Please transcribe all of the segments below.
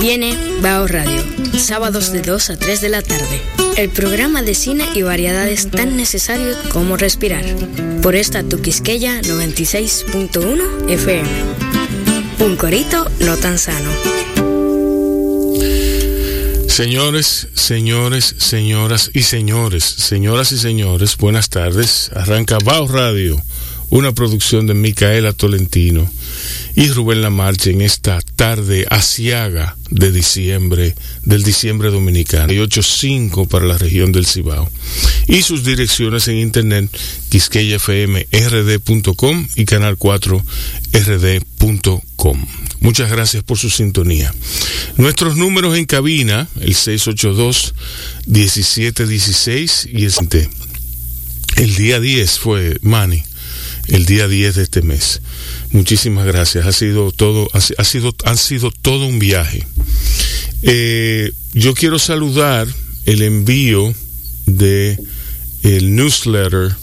Viene Bao Radio, sábados de 2 a 3 de la tarde. El programa de cine y variedades tan necesarios como respirar. Por esta Tuquisqueya 96.1 FM. Un corito no tan sano. Señores, señores, señoras y señores, señoras y señores, buenas tardes. Arranca Bao Radio, una producción de Micaela Tolentino y Rubén Lamarche en esta tarde asiaga de diciembre, del diciembre dominicano, y 85 para la región del Cibao. Y sus direcciones en internet, quisqueyafmrd.com y canal 4rd.com. Muchas gracias por su sintonía. Nuestros números en cabina, el 682-1716 y el, el día 10 fue Mani, el día 10 de este mes. Muchísimas gracias. Ha sido todo, ha, sido, han sido todo un viaje. Eh, yo quiero saludar el envío de el newsletter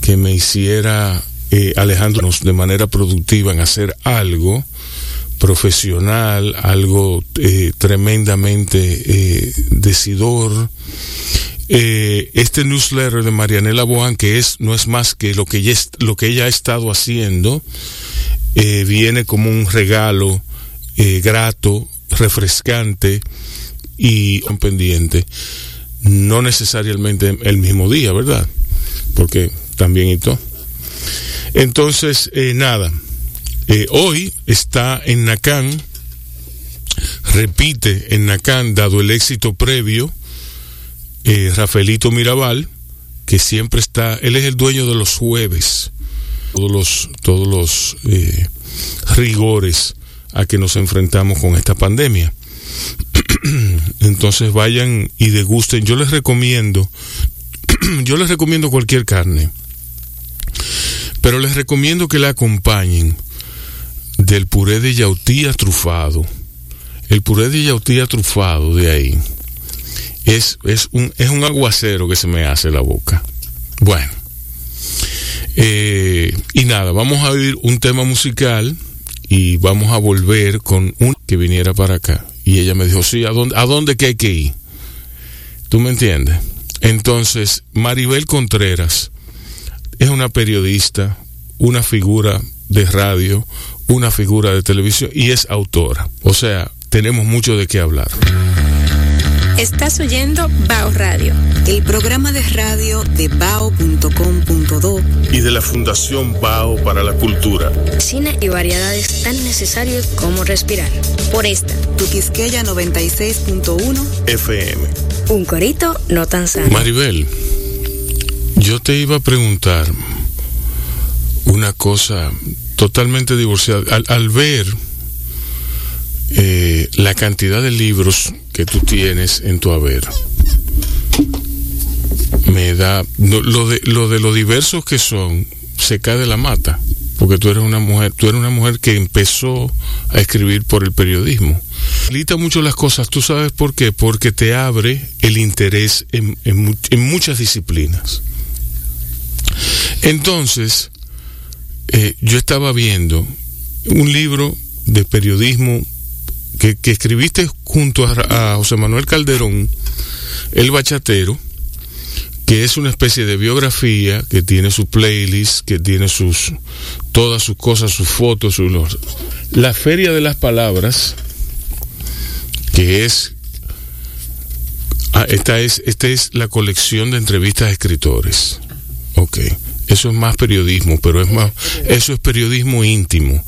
que me hiciera eh, Alejandro de manera productiva en hacer algo profesional, algo eh, tremendamente eh, decidor. Eh, este newsletter de Marianela Boan, que es, no es más que lo que ella, lo que ella ha estado haciendo, eh, viene como un regalo eh, grato, refrescante y pendiente. No necesariamente el mismo día, ¿verdad? Porque también y todo. Entonces, eh, nada, hoy está en Nacán, repite en Nacán, dado el éxito previo, eh, Rafaelito Mirabal, que siempre está, él es el dueño de los jueves, todos los, todos los eh, rigores a que nos enfrentamos con esta pandemia. Entonces vayan y degusten. Yo les recomiendo, yo les recomiendo cualquier carne, pero les recomiendo que la acompañen del puré de yautía trufado. El puré de yautía trufado de ahí es, es, un, es un aguacero que se me hace la boca. Bueno. Eh, y nada, vamos a oír un tema musical y vamos a volver con un que viniera para acá. Y ella me dijo, sí, ¿a dónde, a dónde que hay que ir? ¿Tú me entiendes? Entonces, Maribel Contreras es una periodista, una figura de radio, una figura de televisión y es autora. O sea, tenemos mucho de qué hablar. Estás oyendo Bao Radio, el programa de radio de bao.com.do y de la Fundación Bao para la Cultura. Cine y variedades tan necesarios como respirar. Por esta, Tuquisqueya 96.1 FM. Un corito no tan sano. Maribel, yo te iba a preguntar una cosa totalmente divorciada. Al, al ver eh, la cantidad de libros que tú tienes en tu haber, me da lo de lo de lo diversos que son se cae de la mata porque tú eres una mujer tú eres una mujer que empezó a escribir por el periodismo. Facilita mucho las cosas tú sabes por qué porque te abre el interés en, en, en muchas disciplinas. Entonces eh, yo estaba viendo un libro de periodismo que, escribiste junto a, José Manuel Calderón, El Bachatero, que es una especie de biografía que tiene su playlist, que tiene sus todas sus cosas, sus fotos, sus, la Feria de las Palabras, que es ah, esta es esta es la colección de entrevistas a escritores. Ok. Eso es más periodismo, pero es más, eso es periodismo íntimo.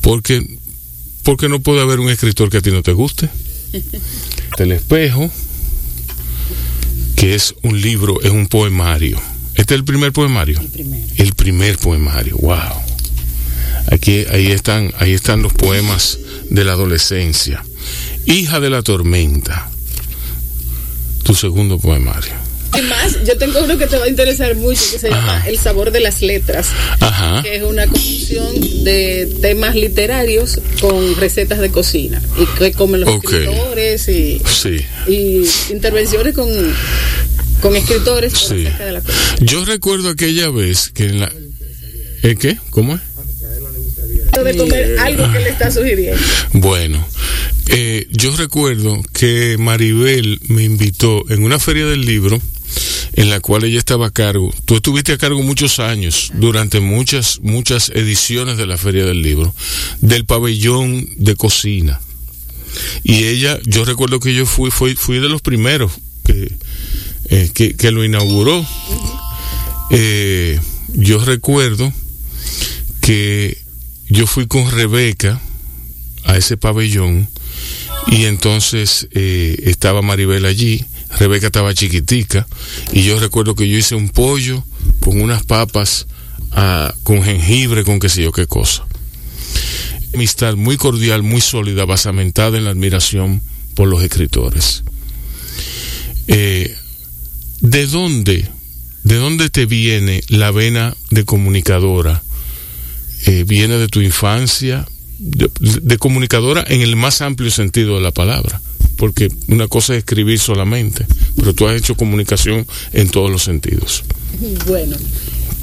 Porque, porque no puede haber un escritor que a ti no te guste. El espejo, que es un libro, es un poemario. Este es el primer poemario. El primer, el primer poemario. Wow. Aquí, ahí están, ahí están los poemas de la adolescencia. Hija de la tormenta. Tu segundo poemario. Y más, yo tengo uno que te va a interesar mucho, que se llama. El sabor de las letras, Ajá. que es una conjunción de temas literarios con recetas de cocina y que comen los escritores y, Sí. y intervenciones con, con escritores Sí. de la cocina. Yo recuerdo aquella vez que en la... ¿Eh, ¿Qué? ¿Cómo es? De comer algo que le está sugiriendo. Bueno, Eh, yo recuerdo que Maribel me invitó en una feria del libro en la cual ella estaba a cargo. Tú estuviste a cargo muchos años, durante muchas, muchas ediciones de la Feria del Libro, del pabellón de cocina. Y ella, yo recuerdo que yo fui, fui, fui de los primeros que, eh, que, que, lo inauguró. Eh, yo recuerdo que yo fui con Rebeca a ese pabellón y entonces eh, estaba Maribel allí, Rebeca estaba chiquitica y yo recuerdo que yo hice un pollo con unas papas ah, con jengibre, con qué sé yo qué cosa. Amistad muy cordial, muy sólida, basamentada en la admiración por los escritores. Eh, ¿De dónde, de dónde te viene la vena de comunicadora? Eh, ¿Viene de tu infancia? De, de, comunicadora en el más amplio sentido de la palabra, porque una cosa es escribir solamente, pero tú has hecho comunicación en todos los sentidos. Bueno,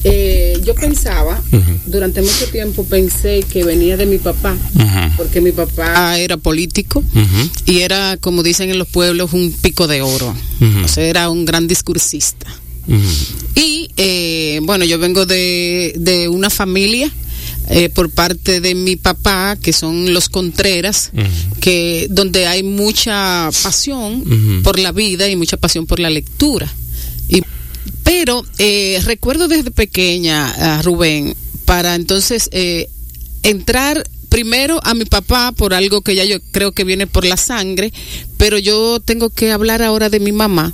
eh, yo pensaba, uh -huh. durante mucho tiempo pensé que venía de mi papá, uh -huh. porque mi papá era político uh -huh. y era, como dicen en los pueblos, un pico de oro, o sea, era un gran discursista. Y eh, bueno, yo vengo de, de una familia eh, por parte de mi papá, que son los Contreras, uh -huh. que donde hay mucha pasión uh -huh. por la vida y mucha pasión por la lectura. Y, pero eh, recuerdo desde pequeña a Rubén para entonces eh, entrar primero a mi papá por algo que ya yo creo que viene por la sangre, pero yo tengo que hablar ahora de mi mamá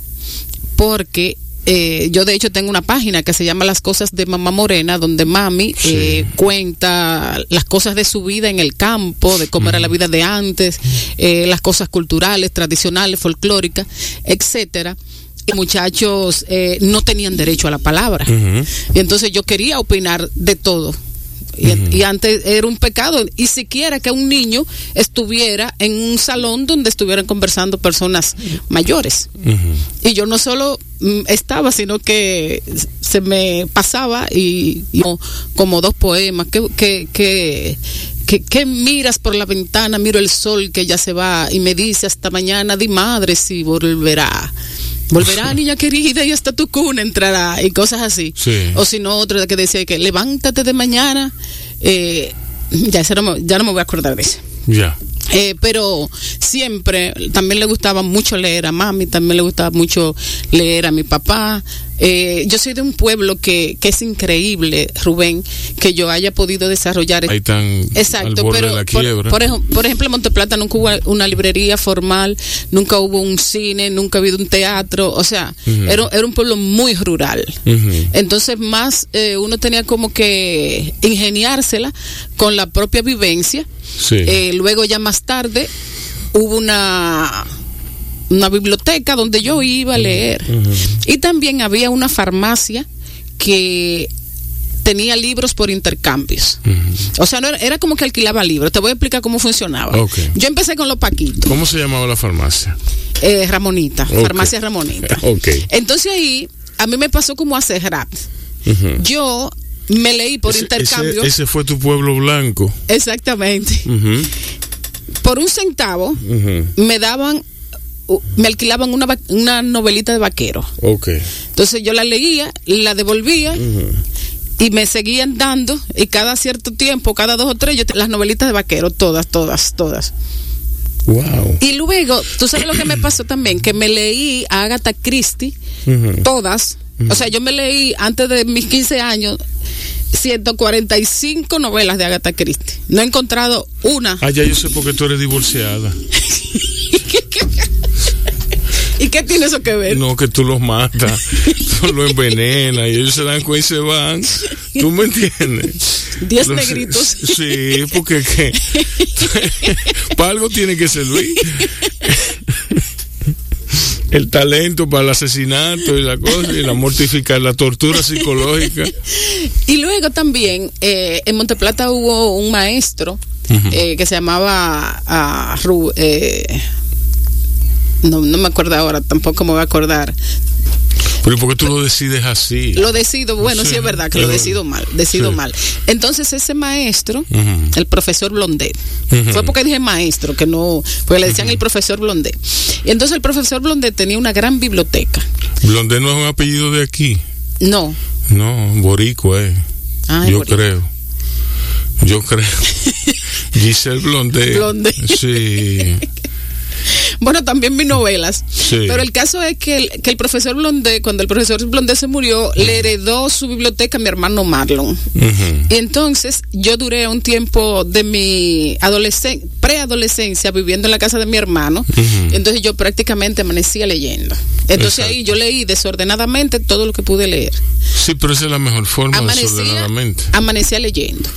porque eh, yo de hecho tengo una página que se llama Las cosas de Mamá Morena, donde mami sí. eh, cuenta las cosas de su vida en el campo, de cómo mm. era la vida de antes, eh, las cosas culturales, tradicionales, folclóricas, etcétera muchachos eh, no tenían derecho a la palabra. Uh -huh. Y entonces yo quería opinar de todo. Y, uh -huh. y, antes era un pecado, y siquiera que un niño estuviera en un salón donde estuvieran conversando personas mayores. Uh -huh. Y yo no solo mm, estaba, sino que se me pasaba y, y como dos poemas que, que, que ¿Qué, ¿Qué, miras por la ventana? Miro el sol que ya se va y me dice hasta mañana, di madre si volverá. Volverá, niña querida, y hasta tu cuna entrará, y cosas así. Sí. O si no, otra que decía que levántate de mañana. Eh, ya, no me, ya no me voy a acordar de eso. Ya. Eh, pero siempre también le gustaba mucho leer a mami, también le gustaba mucho leer a mi papá. Eh, yo soy de un pueblo que, que, es increíble, Rubén, que yo haya podido desarrollar. Ahí tan Exacto, pero por, por, por, ejemplo, en Monteplata nunca hubo una librería formal, nunca hubo un cine, nunca ha habido un teatro, o sea, uh -huh. era, era, un pueblo muy rural. Uh -huh. Entonces, más eh, uno tenía como que ingeniársela con la propia vivencia. Sí. Eh, luego, ya más tarde, hubo una una biblioteca donde yo iba a leer. Uh -huh. Y también había una farmacia que tenía libros por intercambios. Uh -huh. O sea, no era, era, como que alquilaba libros. Te voy a explicar cómo funcionaba. Okay. Yo empecé con los paquitos. ¿Cómo se llamaba la farmacia? Eh, Ramonita, okay. farmacia Ramonita. Okay. Entonces ahí, a mí me pasó como a Serrat. Uh -huh. Yo me leí por ese, intercambio. Ese, ese, fue tu pueblo blanco. Exactamente. Uh -huh. Por un centavo me daban me alquilaban una, una novelita de vaquero. Okay. Entonces yo la leía, la devolvía. Uh -huh. Y me seguían dando, y cada cierto tiempo, cada dos o tres, yo las novelitas de vaquero, todas, todas, todas. Wow. Y luego, tú sabes lo que me pasó también, que me leí a Agatha Christie, uh -huh. todas. Uh -huh. O sea, yo me leí antes de mis 15 años 145 novelas de Agatha Christie. No he encontrado una. Ah, ya yo sé por qué tú eres divorciada. ¿Y qué tiene eso que ver? No, que tú los matas, tú los envenenas y ellos se dan cuenta y se van. ¿Tú me entiendes? Diez los, negritos. Sí, porque ¿qué? para algo tiene que servir. el talento para el asesinato y la cosa, y la mortificar, la tortura psicológica. Y luego también, eh, en Monteplata hubo un maestro uh -huh. eh, que se llamaba uh, Ru, eh, no, no me acuerdo ahora, tampoco me voy a acordar. Pero ¿y por qué tú lo decides así? Lo decido, bueno, sí, es verdad que lo decido mal, decido mal. Entonces ese maestro, el profesor Blondet, fue porque dije maestro, que no, porque le decían el profesor Blondet. Y entonces el profesor Blondet tenía una gran biblioteca. Blondet no es un apellido de aquí. No. No, boricua, eh. Yo creo. Yo creo. Giselle Blondet. Blondet. Sí. Bueno, también vi novelas. Pero el caso es que el, que el profesor Blondet, cuando el profesor Blondet se murió, le heredó su biblioteca a mi hermano Marlon. Y entonces yo duré un tiempo de mi adolescencia, preadolescencia viviendo en la casa de mi hermano. Entonces yo prácticamente amanecía leyendo. Entonces ahí yo leí desordenadamente todo lo que pude leer. Sí, pero esa es la mejor forma, amanecía, desordenadamente. Amanecía leyendo.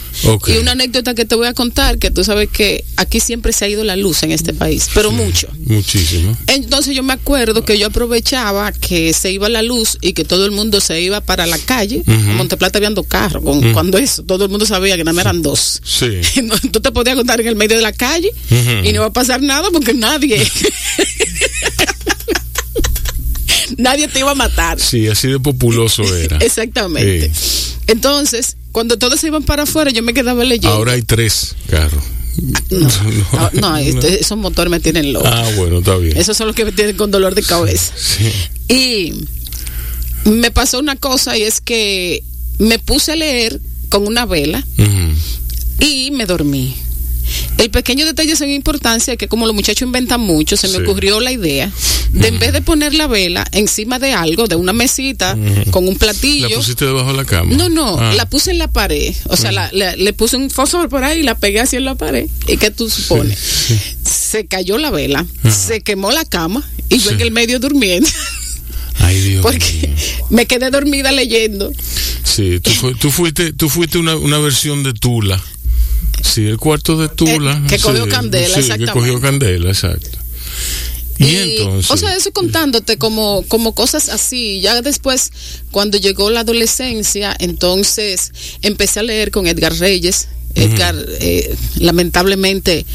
Y una anécdota que te voy a contar, que tú sabes que aquí siempre se ha ido la luz en este país, pero mucho. Muchísimo. Entonces yo me acuerdo que yo aprovechaba que se iba la luz y que todo el mundo se iba para la calle. En Monteplata habían dos carros. Cuando eso, todo el mundo sabía que nada más eran dos. Sí. tú te podías contar en el medio de la calle y no va a pasar nada porque nadie. nadie te iba a matar. Sí, así de populoso era. Exactamente. Entonces, cuando todos se iban para afuera, yo me quedaba leyendo. Ahora hay tres carros. No, no, este, esos motores me tienen loco. Ah, bueno, está bien. Esos son los que me tienen con dolor de cabeza. Sí. Y me pasó una cosa y es que me puse a leer con una vela y me dormí. El pequeño detalle sin importancia que como los muchachos inventan mucho, se me ocurrió la idea de en vez de poner la vela encima de algo, de una mesita, con un platillo. ¿La pusiste debajo de la cama? No, no, ah. la puse en la pared. O sea, le puse un fósforo por ahí y la pegué así en la pared. ¿Y qué tú supones? Se cayó la vela, se quemó la cama y yo en el medio durmiendo. Ay, Dios Porque me quedé dormida leyendo. Sí, tú, fuiste, tú fuiste una, una versión de Tula. Sí, el cuarto de Tula. Eh, que cogió candela, sí, que cogió candela, exacto. Y, entonces. O sea, eso contándote como, como cosas así. Ya después, cuando llegó la adolescencia, entonces empecé a leer con Edgar Reyes. Edgar, eh, lamentablemente,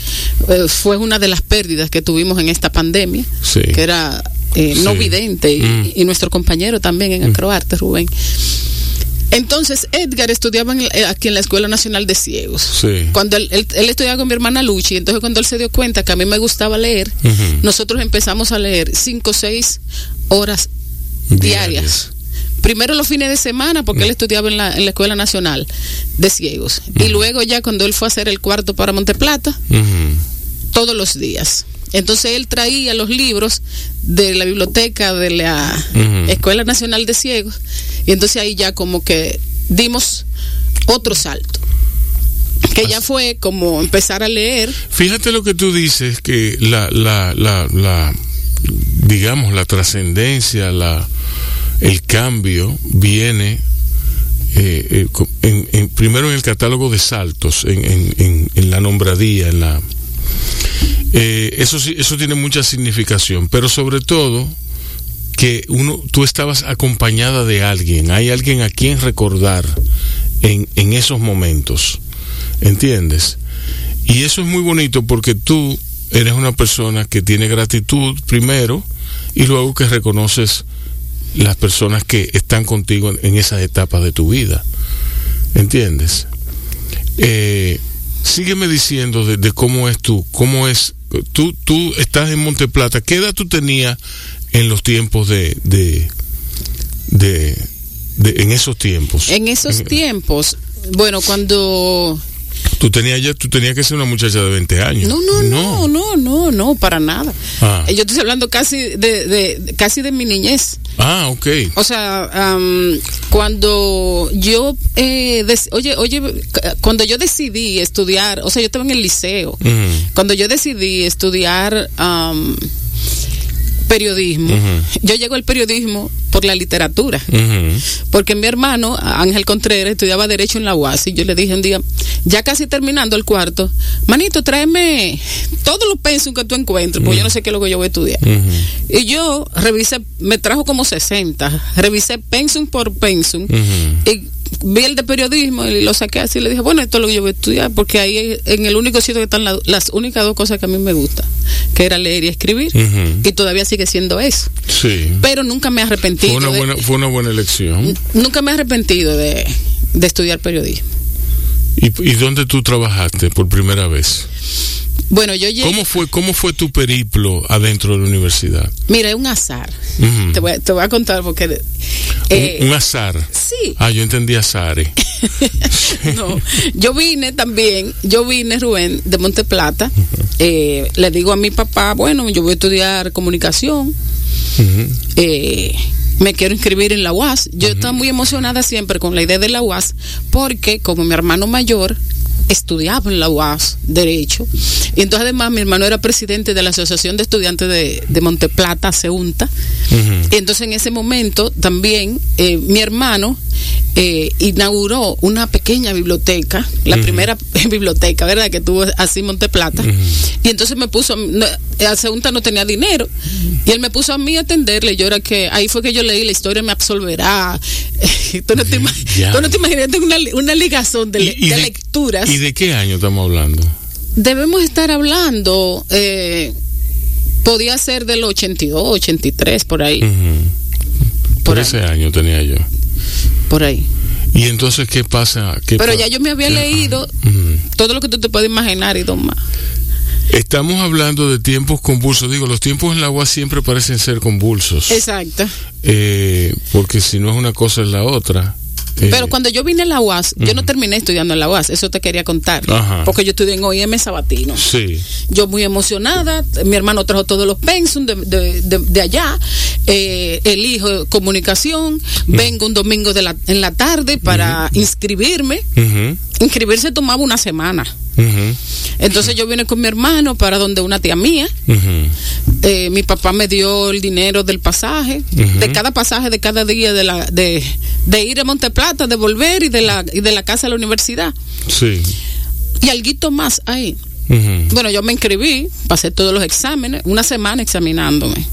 eh, fue una de las pérdidas que tuvimos en esta pandemia, que era no vidente, y, nuestro compañero también en Acroarte, Rubén. Entonces, Edgar estudiaba eh, aquí en la Escuela Nacional de Ciegos. Sí. Cuando él, estudiaba con mi hermana Luchi, entonces cuando él se dio cuenta que a mí me gustaba leer, nosotros empezamos a leer cinco o seis horas diarias. Primero los fines de semana, porque él estudiaba en la, Escuela Nacional de Ciegos. Y luego ya cuando él fue a hacer el cuarto para Monteplata, todos los días. Entonces él traía los libros de la biblioteca de la Escuela Nacional de Ciegos y entonces ahí ya como que dimos otro salto que ya fue como empezar a leer. Fíjate lo que tú dices, que la, la, la, la digamos, la trascendencia, la, el cambio viene eh, eh, en, primero en el catálogo de saltos, en, en, en la nombradía, en la eh, eso eso tiene mucha significación, pero sobre todo que uno, tú estabas acompañada de alguien, hay alguien a quien recordar en, en esos momentos, ¿entiendes? Y eso es muy bonito porque tú eres una persona que tiene gratitud primero y luego que reconoces las personas que están contigo en esas etapas de tu vida, ¿entiendes? Eh, sígueme diciendo de, cómo es tú, cómo es, tú, tú estás en Monteplata, ¿qué edad tú tenías en los tiempos de, de, de, en esos tiempos? En esos tiempos, bueno, cuando Tú tenías ya, tú tenías que ser una muchacha de 20 años. No, no, no, no, no, no, para nada. Ah. Yo estoy hablando casi de, de, casi de mi niñez. Ah, ok. O sea, cuando yo, eh, oye, oye, cuando yo decidí estudiar, o sea, yo estaba en el liceo. Cuando yo decidí estudiar periodismo. Yo llego al periodismo por la literatura. Porque mi hermano, Ángel Contreras, estudiaba Derecho en la UAS y yo le dije un día, ya casi terminando el cuarto, manito, tráeme todos los pensum que tú encuentres, porque yo no sé qué es lo que yo voy a estudiar. Y yo revisé, me trajo como 60, revisé pensum por pensum y vi el de periodismo y lo saqué así y le dije, bueno, esto es lo que yo voy a estudiar, porque ahí en el único sitio que están las únicas dos cosas que a mí me gustan, que era leer y escribir. Y todavía sigue siendo eso. Sí. Pero nunca me he arrepentido. Fue una, buena, fue una buena elección. Nunca me he arrepentido de, de estudiar periodismo. ¿Y, ¿Y dónde tú trabajaste por primera vez? Bueno, yo llegué... ¿Cómo fue, ¿Cómo fue tu periplo adentro de la universidad? Mira, es un azar. te, voy, te, voy, a contar porque... Eh, ¿Un, ¿Un, azar? Sí. Ah, yo entendí azare. no, yo vine también, yo vine, Rubén, de Monte Plata. Uh -huh. eh, le digo a mi papá, bueno, yo voy a estudiar comunicación. Uh -huh. eh, me quiero inscribir en la UAS. Yo estaba muy emocionada siempre con la idea de la UAS porque como mi hermano mayor estudiaba en la UAS Derecho. Y entonces además mi hermano era presidente de la Asociación de Estudiantes de, de Monteplata, CEUNTA. Uh -huh. Y entonces en ese momento también eh, mi hermano eh, inauguró una pequeña biblioteca, la uh -huh. primera biblioteca, ¿verdad? Que tuvo así Monteplata. Uh -huh. Y entonces me puso, no, a CEUNTA no tenía dinero. Y él me puso a mí a atenderle. Yo era que, ahí fue que yo leí La historia me absolverá. tú, no te, tú no te imaginas, una, una ligazón de, ¿Y, y de, de lecturas. ¿Y de qué año estamos hablando? Debemos estar hablando, eh, podía ser del 82, 83, por ahí. Uh -huh. Por, ese año tenía yo. Por ahí. ¿Y entonces qué pasa? ¿Qué Pero pa ya yo me había ¿Qué? leído uh -huh. todo lo que tú te puedes imaginar y dos más. Estamos hablando de tiempos convulsos. Digo, los tiempos en la UAS siempre parecen ser convulsos. Exacto. Eh, porque si no es una cosa es la otra. Pero cuando yo vine a la UAS, uh -huh. yo no terminé estudiando en la UAS, eso te quería contar. Ajá. Porque yo estudié en OIM Sabatino. Sí. Yo muy emocionada, mi hermano trajo todos los pensum de, de, de, de allá, eh, elijo comunicación, uh -huh. vengo un domingo de la, en la tarde para inscribirme. Inscribirse tomaba una semana. Uh -huh. Entonces yo vine con mi hermano para donde una tía mía. Uh -huh. eh, mi papá me dio el dinero del pasaje, uh -huh. de cada pasaje de cada día de la de, de ir a Monteplata, de volver y de la y de la casa a la universidad. Sí. Y algo más ahí. Bueno, yo me inscribí, pasé todos los exámenes, una semana examinándome.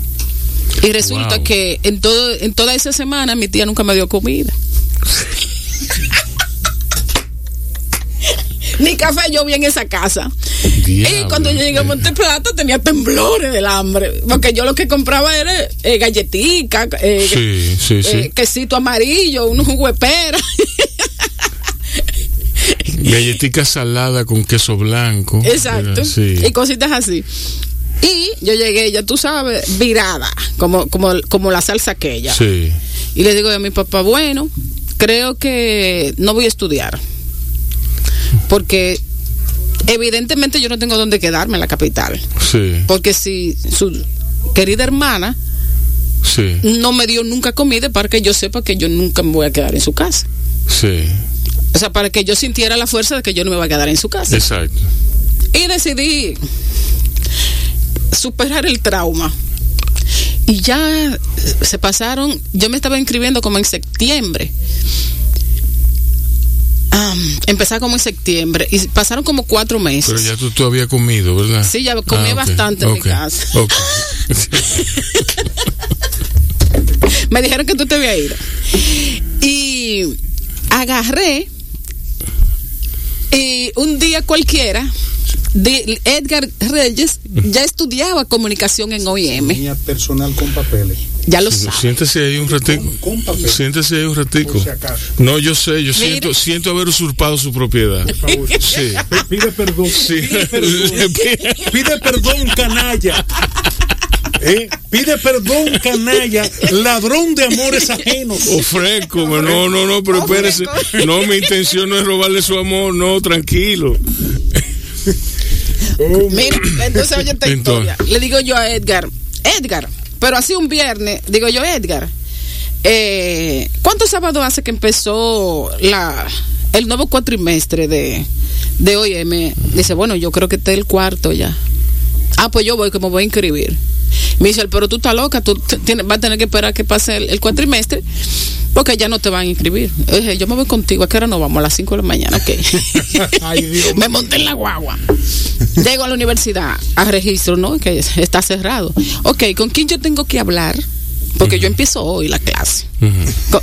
Y resulta wow. que en todo en toda esa semana mi tía nunca me dio comida. ni café yo vi en esa casa. Diablo, y cuando yo llegué a Monteplata tenía temblores del hambre, porque yo lo que compraba era eh, galletica, eh, sí, sí, sí. Eh, quesito amarillo, un jugo de pera. Galletica salada con queso blanco. Exacto. Y cositas así. Y yo llegué, ya tú sabes, virada, como, como, como la salsa aquella. Sí. Y le digo a mi papá, bueno, creo que no voy a estudiar porque evidentemente yo no tengo dónde quedarme en la capital. Sí. Porque si su querida hermana sí. no me dio nunca comida para que yo sepa que yo nunca me voy a quedar en su casa. Sí. O sea, para que yo sintiera la fuerza de que yo no me voy a quedar en su casa. Exacto. Y decidí superar el trauma. Y ya se pasaron, yo me estaba inscribiendo como en septiembre. Um, empezar como en septiembre y pasaron como cuatro meses. Pero ya tú, tú habías comido, ¿verdad? Sí, ya comí ah, okay, bastante en mi casa. Okay. Me dijeron que tú te habías ido. Y agarré y un día cualquiera de Edgar Reyes ya estudiaba comunicación en OIM. Tenía personal con papeles. Ya lo sabes. Siéntese ahí un ratico. Con, con Siéntese ahí un ratico. Si no, yo sé, yo siento, siento haber usurpado su propiedad. Por favor. Sí. Pide perdón. Sí. Pide perdón. Pide perdón, canalla. ¿Eh? Pide perdón, canalla, ladrón de amores ajenos. Ofrezco, no, no, no, pero espérese. No, mi intención no es robarle su amor, no, tranquilo. Mira, entonces oye esta entonces. historia. Le digo yo a Edgar, Edgar, pero así un viernes, digo yo, Edgar, eh, ¿cuántos sábados hace que empezó la, el nuevo cuatrimestre de, de OIM? Dice, bueno, yo creo que este es el cuarto ya. Ah, pues yo voy, que me voy a inscribir. Me dice, pero tú estás loca, tú tienes, vas a tener que esperar que pase el, el cuatrimestre porque ya no te van a inscribir. Yo, dije, yo me voy contigo, ¿a qué hora nos vamos? A las 5 de la mañana, ok. Ay, Dios me monté en la guagua. Llego a la universidad, a registro, ¿no? Que está cerrado. Ok, ¿con quién yo tengo que hablar? Porque uh -huh. yo empiezo hoy la clase. Uh -huh.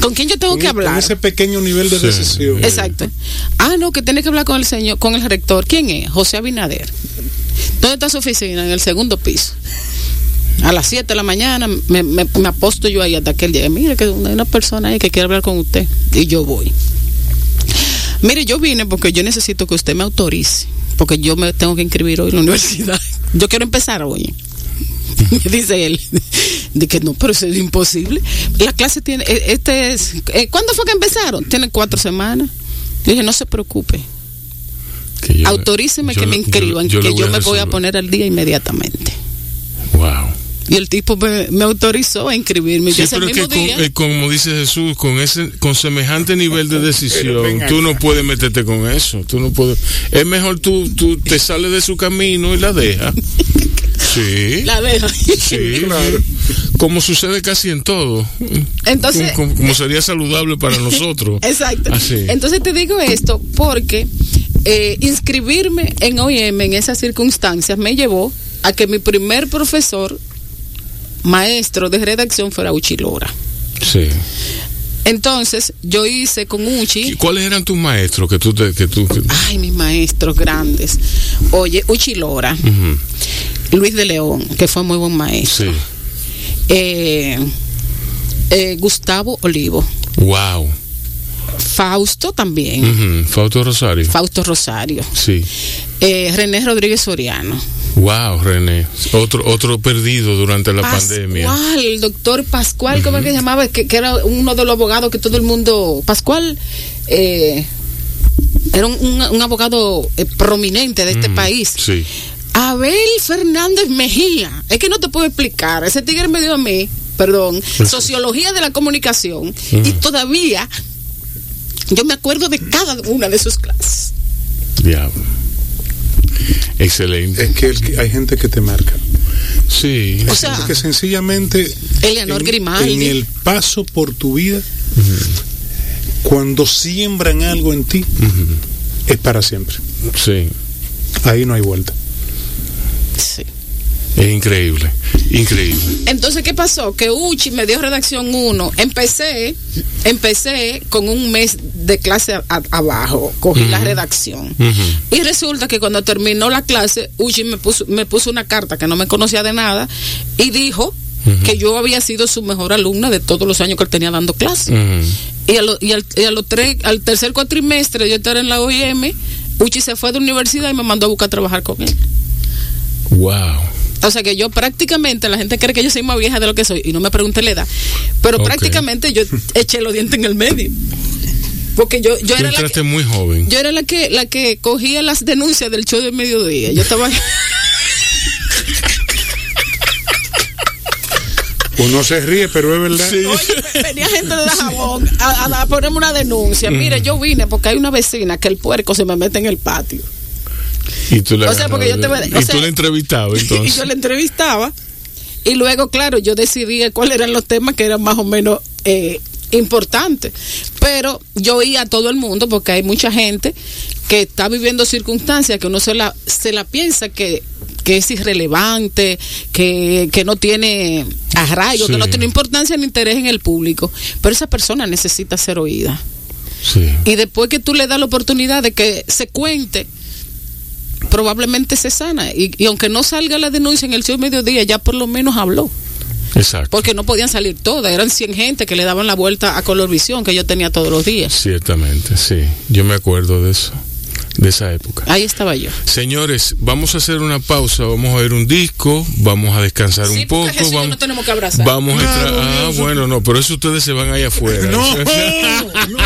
¿Con, ¿Con, quién yo tengo con, que hablar? Con ese pequeño nivel de sí. decisión. Exacto. Ah, no, que tienes que hablar con el señor, con el rector. ¿Quién es? José Abinader. ¿Dónde está su oficina? En el segundo piso. A las 7 de la mañana me, me, me aposto yo ahí hasta aquel día. Mire que hay una persona ahí que quiere hablar con usted. Y yo voy. Mire, yo vine porque yo necesito que usted me autorice. Porque yo me tengo que inscribir hoy en la universidad. Yo quiero empezar hoy. Dice él, de que no, pero eso es imposible. La clase tiene, eh, este es, eh, ¿cuándo fue que empezaron? Tiene cuatro semanas. Yo dije, no se preocupe. Que yo- Autoríceme yo que me inscriban, yo que yo me voy a poner al día inmediatamente. Wow. Y el tipo me, me autorizó a inscribirme. Sí, pero es que mismo con- día, eh, como dice Jesús, con ese, con semejante nivel de decisión, tú no puedes meterte con eso. Tú no puedes. Es mejor tú, tú te sales de su camino y la dejas. Sí. la dejo. Sí, como sucede casi en todo. Entonces- como, como sería saludable para nosotros. Exacto. Así. Entonces te digo esto porque eh, inscribirme en OIM en esas circunstancias me llevó a que mi primer profesor, maestro de redacción, fuera Uchi Lora. Sí. Entonces yo hice con ¿Y Uchi, ¿Cuáles eran tus maestros que tú te, que tú que- ay, mis maestros grandes. Oye, Uchi Lora. Luis de León, que fue muy buen maestro. Sí. Eh, eh, Gustavo Olivo, Wow. Fausto también. Fausto Rosario. Fausto Rosario, Sí. eh, René Rodríguez Soriano. Wow, René. Otro, otro perdido durante la pandemia. Pascual, el doctor Pascual, ¿cómo es que se llamaba? Que, que era uno de los abogados que todo el mundo. Pascual eh, era un, un- un abogado eh, prominente de este país. Sí. Abel Fernández Mejía. Es que no te puedo explicar. Ese tigre me dio a mí, perdón, sociología de la comunicación. Y todavía yo me acuerdo de cada una de sus clases. Diablo. Excelente. Es que el- hay gente que te marca. Sí. O sea, que sencillamente Eleanor en, Grimaldi. en el paso por tu vida cuando siembran algo en ti es para siempre Sí. ahí no hay vuelta sí. Es increíble. Increíble. Entonces, ¿qué pasó? Que Uchi me dio redacción 1. Empecé, empecé con un mes de clase a- a- abajo. Cogí la redacción. Y resulta que cuando terminó la clase, Uchi me puso, me puso una carta que no me conocía de nada y dijo que yo había sido su mejor alumna de todos los años que él tenía dando clase. Y, a lo- y al, y a los tres, al tercer cuatrimestre de yo estar en la OIM, Uchi se fue de universidad y me mandó a buscar a trabajar con él. Wow. O sea que yo prácticamente, la gente cree que yo soy más vieja de lo que soy y no me pregunte la edad, pero prácticamente yo eché los dientes en el medio. Porque yo, yo Tú era la que, muy joven. yo era la que la que cogía las denuncias del show de mediodía. Yo estaba uno se ríe pero es verdad Oye, venía gente de Dajabón a, a- a ponerme una denuncia. Mire, yo vine porque hay una vecina que el puerco se me mete en el patio. Y tú le O sea, porque yo te o Y sea, tú le entrevistabas y yo le entrevistaba y luego, claro, yo decidía cuáles eran los temas que eran más o menos eh, importantes. Pero yo oía a todo el mundo porque hay mucha gente que está viviendo circunstancias que uno se la, se la piensa que, que es irrelevante, que, que no tiene arraigo, Sí. que no tiene importancia ni interés en el público. Pero esa persona necesita ser oída. Sí. Y después que tú le das la oportunidad de que se cuente, probablemente se sana. Y, y aunque no salga la denuncia en el show mediodía, ya por lo menos habló. Exacto. Porque no podían salir todas. Eran 100 gente que le daban la vuelta a Colorvisión que yo tenía todos los días. Ciertamente, sí. Yo me acuerdo de eso, de esa época. Ahí estaba yo. Señores, vamos a hacer una pausa, vamos a oír un disco, vamos a descansar Sí, un poco, Jesús vamos, no tenemos que abrazar. vamos a entrar, Claro, ah, bueno, no, por eso ustedes se van allá afuera. no no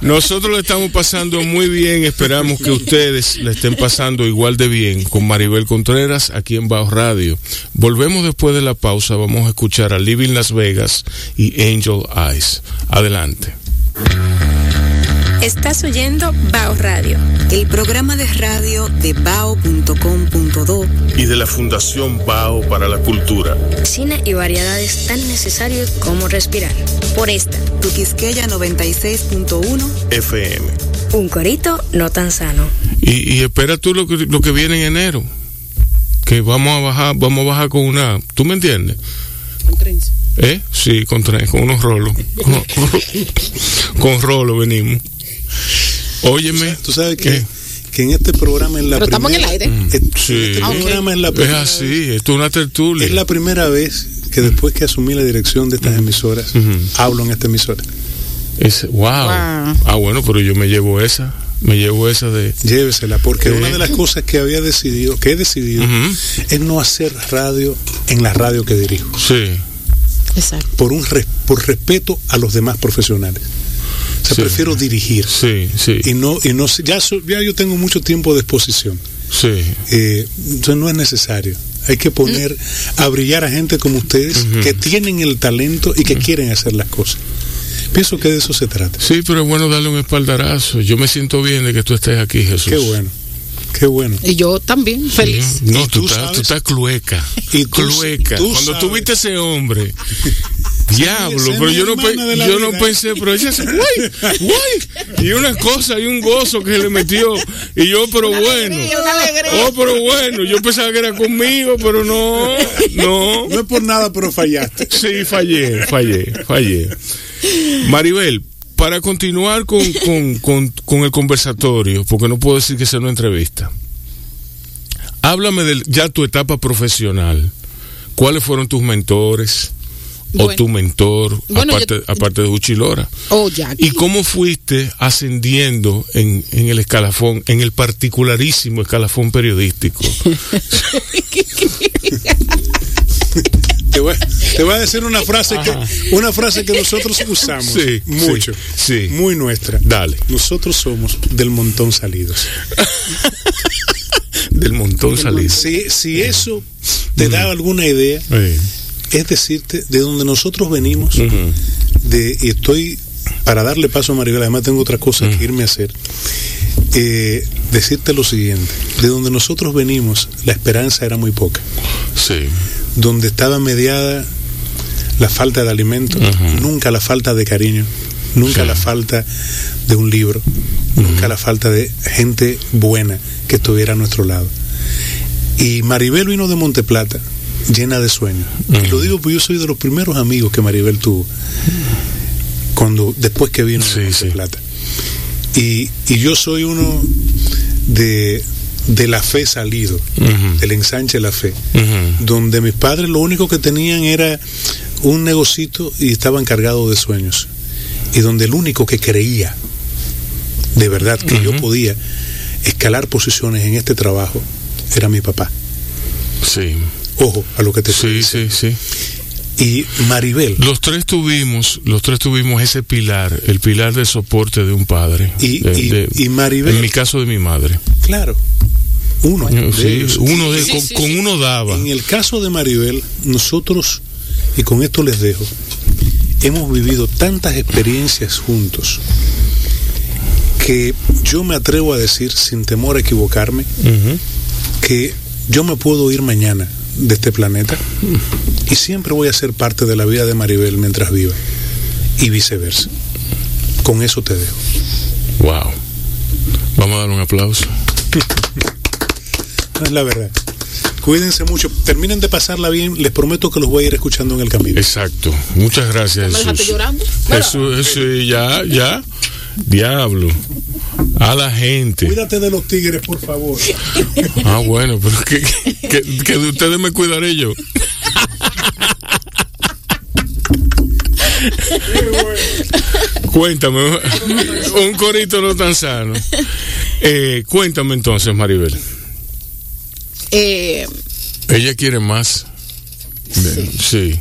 Nosotros le estamos pasando muy bien, esperamos que ustedes le estén pasando igual de bien con Maribel Contreras aquí en Bajo Radio. Volvemos después de la pausa, vamos a escuchar a Living Las Vegas y Angel Eyes. Adelante. Estás oyendo Bao Radio. El programa de radio de bao.com.do Y de la Fundación Bao para la Cultura. Cine y variedades tan necesarios como respirar. Por esta, Tu Quisqueya 96.1 FM. un corito no tan sano. Y, y espera tú lo que, lo que viene en enero. Que vamos a bajar, vamos a bajar con una, ¿tú me entiendes? ¿Eh? Sí, con, tres, con unos rolos. Con, con rolos venimos. Óyeme. tú sabes que, ¿Qué? que en este programa en la Pero estamos en primera, el aire. eh, Sí. en este Ah, programa es la Es primera así, esto es una tertulia. Es la primera vez que después que asumí la dirección de estas emisoras, Ujú. hablo en esta emisora. Es- wow. Wow. Ah, bueno, pero yo me llevo esa. Me llevo esa de. Llévesela, porque una de las cosas que había decidido, que he decidido, es no hacer radio en la radio que dirijo, Sí. Exacto. por un res- por respeto a los demás profesionales. O sea, Sí. prefiero dirigir Sí, sí. y no y no ya so- ya yo tengo mucho tiempo de exposición. Sí. Eh, entonces no es necesario. Hay que poner a brillar a gente como ustedes que tienen el talento y que quieren hacer las cosas. Pienso que de eso se trata. Sí, pero es bueno darle un espaldarazo. Yo me siento bien de que tú estés aquí, Jesús. Qué bueno, qué bueno. Y yo también, feliz. No, ¿Y tú, tú estás, tú estás clueca. Y tú- clueca. tú Cuando sabes. tú viste ese hombre. Diablo, pero yo no, pe- yo no pensé, pero ella se, güey, güey, y una cosa y un gozo que se le metió, y yo, pero bueno, oh, pero bueno, yo pensaba que era conmigo, pero no, no, No es por nada, pero fallaste. Sí, fallé, fallé, fallé. Maribel, para continuar con, con, con, con el conversatorio, porque no puedo decir que sea una entrevista, háblame de ya tu etapa profesional. ¿Cuáles fueron tus mentores o tu mentor, Bueno, aparte, yo- aparte de Uchilora? Oh. ¿Y cómo fuiste ascendiendo en, en el escalafón, en el particularísimo escalafón periodístico? Te voy, te voy a decir una frase que una frase que nosotros usamos Sí, mucho, sí, sí. muy nuestra. Dale. Nosotros somos del montón salidos. Del montón salido. Si, si eso te da alguna idea, Sí. Es decirte de donde nosotros venimos, de, y estoy para darle paso a Maribel, además tengo otra cosa que irme a hacer. eh, decirte lo siguiente, de donde nosotros venimos, la esperanza era muy poca. Sí. donde estaba mediada la falta de alimento, nunca la falta de cariño, nunca Sí. la falta de un libro, nunca la falta de gente buena que estuviera a nuestro lado. Y Maribel vino de Monteplata, llena de sueños. Y lo digo porque yo soy de los primeros amigos que Maribel tuvo, cuando después que vino Sí, de sí. Monteplata. Y, y yo soy uno de, de la fe salido, Ujú. del ensanche de la fe donde mis padres lo único que tenían era un negocito y estaban cargados de sueños. Y donde el único que creía de verdad que yo podía escalar posiciones en este trabajo era mi papá. Sí. Ojo a lo que te Sí, sí, sí. Y Maribel, Los tres tuvimos, los tres tuvimos ese pilar, el pilar de soporte de un padre. Y- De- y- de- y Maribel- En mi caso de mi madre. claro, uno de Sí, ellos. uno de, Sí, con, sí, con uno daba. En el caso de Maribel, nosotros, y con esto les dejo, hemos vivido tantas experiencias juntos que yo me atrevo a decir, sin temor a equivocarme, que yo me puedo ir mañana de este planeta y siempre voy a ser parte de la vida de Maribel mientras viva y viceversa. Con eso te dejo. Wow. Vamos a dar un aplauso. No es la verdad. Cuídense mucho, terminen de pasarla bien, les prometo que los voy a ir escuchando en el camino. Exacto. Muchas gracias, ¿Me dejaste Jesús. llorando? Jesús, Jesús, ya, ya. Diablo. A la gente. Cuídate de los tigres, por favor. Ah, bueno, pero que, que, que de ustedes me cuidaré yo. Cuéntame, un corito no tan sano. Eh, cuéntame entonces, Maribel. Eh, Ella quiere más. Sí.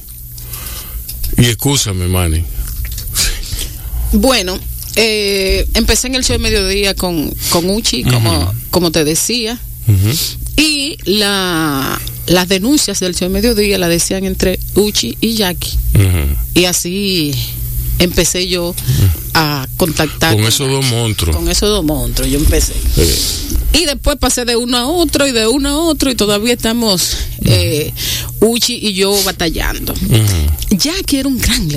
Y escúchame, Manny. bueno, eh, empecé en el show de mediodía con, con Uchi, como, como te decía. Y la, las denuncias del show de mediodía la decían entre Uchi y Jackie. Y así empecé yo a contactar. Con esos dos monstruos. Con esos dos monstruos, yo empecé. Y después pasé de uno a otro y de uno a otro y todavía estamos eh, Uchi y yo batallando. Jackie era un gran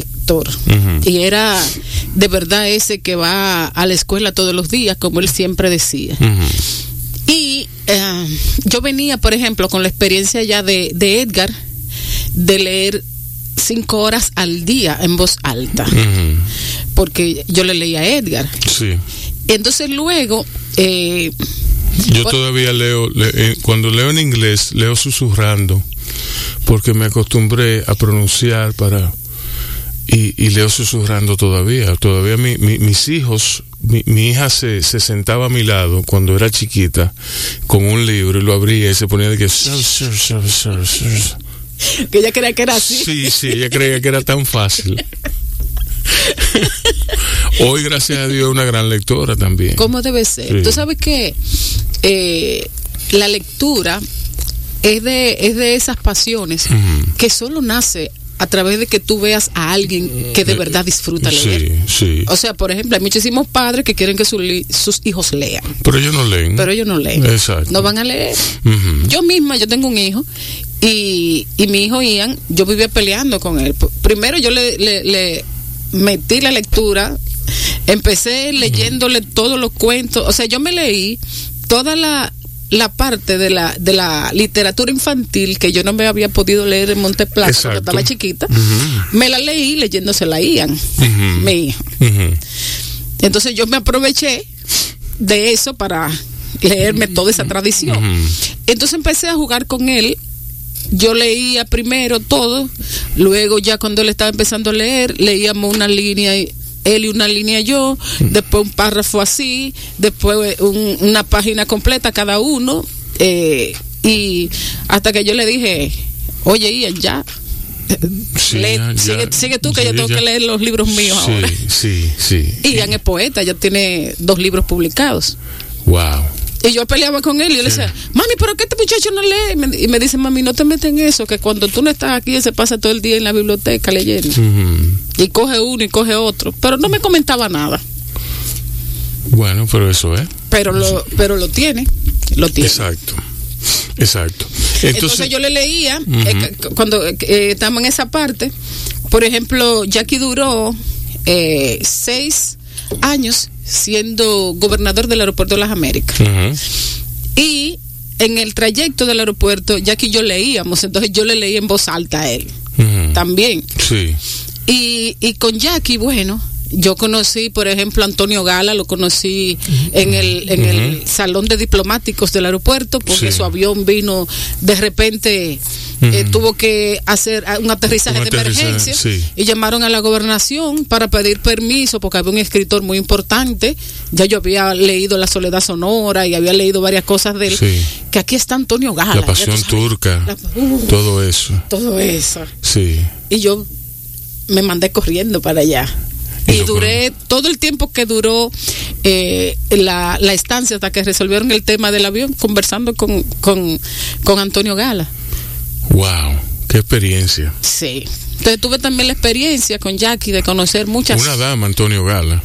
y era de verdad ese que va a la escuela todos los días, como él siempre decía. Y eh, yo venía, por ejemplo, con la experiencia ya de, de Edgar, de leer cinco horas al día en voz alta, porque yo le leía a Edgar. Sí. Entonces luego, eh, Yo todavía leo, eh, cuando leo en inglés, leo susurrando, porque me acostumbré a pronunciar para... Y, leo susurrando todavía. Todavía mis hijos, mi, hija se, se, sentaba a mi lado cuando era chiquita con un libro y lo abría y se ponía de que... que ella creía que era así. Sí, sí, ella creía que era tan fácil. Hoy, gracias a Dios, una gran lectora también. ¿Cómo debe ser? Tú sabes que eh, la lectura es de, es de esas pasiones que solo nace a través de que tú veas a alguien que de eh, verdad disfruta leer. Sí, O sea, por ejemplo, hay muchísimos padres que quieren que sus hijos lean. Pero ellos no leen. Pero ellos no leen. Exacto. No van a leer. Yo misma, yo tengo un hijo y, y mi hijo Ian, yo vivía peleando con él. Primero yo le, le metí la lectura, empecé leyéndole todos los cuentos, o sea, yo me leí toda la, la parte de la, de la literatura infantil que yo no me había podido leer en Monteplata cuando estaba chiquita, me la leí leyéndose la Ian, mi hija. Entonces yo me aproveché de eso para leerme toda esa tradición. Entonces empecé a jugar con él. Yo leía primero todo, luego ya cuando él estaba empezando a leer, leíamos una línea él y una línea yo, después un párrafo así, después una página completa cada uno, eh, y hasta que yo le dije, oye Ian, ya. sigue, tú que yo tengo que leer los libros míos ahora. Sí, sí. Ian es poeta, ya tiene dos libros publicados. Wow. Y yo peleaba con él y yo le decía, mami, ¿pero qué este muchacho no lee? Y me, dice, mami, no te metes en eso, que cuando tú no estás aquí, él se pasa todo el día en la biblioteca leyendo. Y coge uno y coge otro. Pero no me comentaba nada. Bueno, pero eso es. Pero lo, pero lo tiene, lo tiene. Exacto. Exacto. Entonces, yo le leía, eh, cuando eh, estamos en esa parte, por ejemplo, Jackie duró eh, seis años siendo gobernador del aeropuerto de las Américas. Y en el trayecto del aeropuerto, ya que yo leíamos, entonces yo le leí en voz alta a él también. Sí. Y, y con Jackie, bueno, yo conocí, por ejemplo, a Antonio Gala, lo conocí en el, en el salón de diplomáticos del aeropuerto, porque su avión vino de repente eh, tuvo que hacer un aterrizaje de emergencia y llamaron a la gobernación para pedir permiso porque había un escritor muy importante. Ya yo había leído La Soledad Sonora y había leído varias cosas de él. Que aquí está Antonio Gala. La Pasión Turca. Uh, todo eso. Todo eso. Sí. Y yo me mandé corriendo para allá. Y duré todo el tiempo que duró eh, la, la, estancia hasta que resolvieron el tema del avión conversando con, con, con Antonio Gala. Wow, qué experiencia. Sí. Entonces tuve también la experiencia con Jackie de conocer muchas. Una dama, Antonio Gala.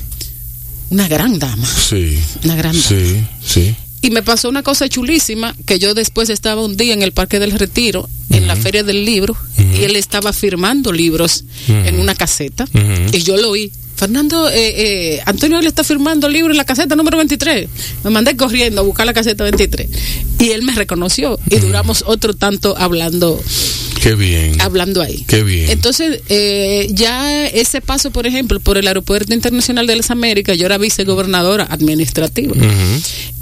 Una gran dama. Sí. Una gran dama. Sí, sí. Y me pasó una cosa chulísima, que yo después estaba un día en el Parque del Retiro, en la Feria del Libro, y él estaba firmando libros en una caseta, y yo lo oí. Fernando, eh, eh, Antonio le está firmando libros en la caseta número 23. Me mandé corriendo a buscar la caseta 23. Y él me reconoció y duramos otro tanto hablando Qué bien. Hablando ahí. Qué bien. Entonces, eh, ya ese paso, por ejemplo, por el Aeropuerto Internacional de las Américas, yo era vicegobernadora administrativa.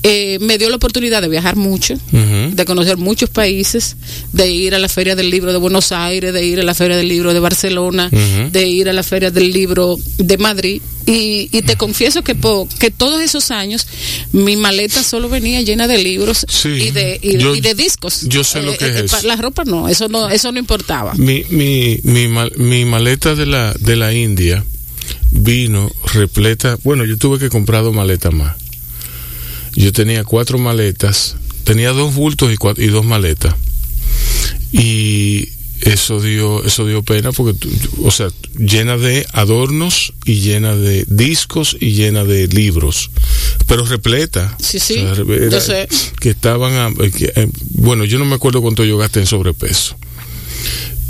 Eh, me dio la oportunidad de viajar mucho, de conocer muchos países, de ir a la Feria del Libro de Buenos Aires, de ir a la Feria del Libro de Barcelona, de ir a la Feria del Libro de Madrid. Y, te confieso que, que todos esos años mi maleta solo venía llena de libros y, de, y, de discos. Yo sé lo eh, que es. La ropa no, eso no, eso no importaba. Mi, mi, mi, mi maleta de la, de la India vino repleta. Bueno, yo tuve que comprar dos maletas más. Yo tenía cuatro maletas, tenía dos bultos y, y dos maletas. Y eso dio eso dio pena porque o sea llena de adornos y llena de discos y llena de libros pero repleta sí sí yo sé. que estaban eh, bueno yo no me acuerdo cuánto yo gasté en sobrepeso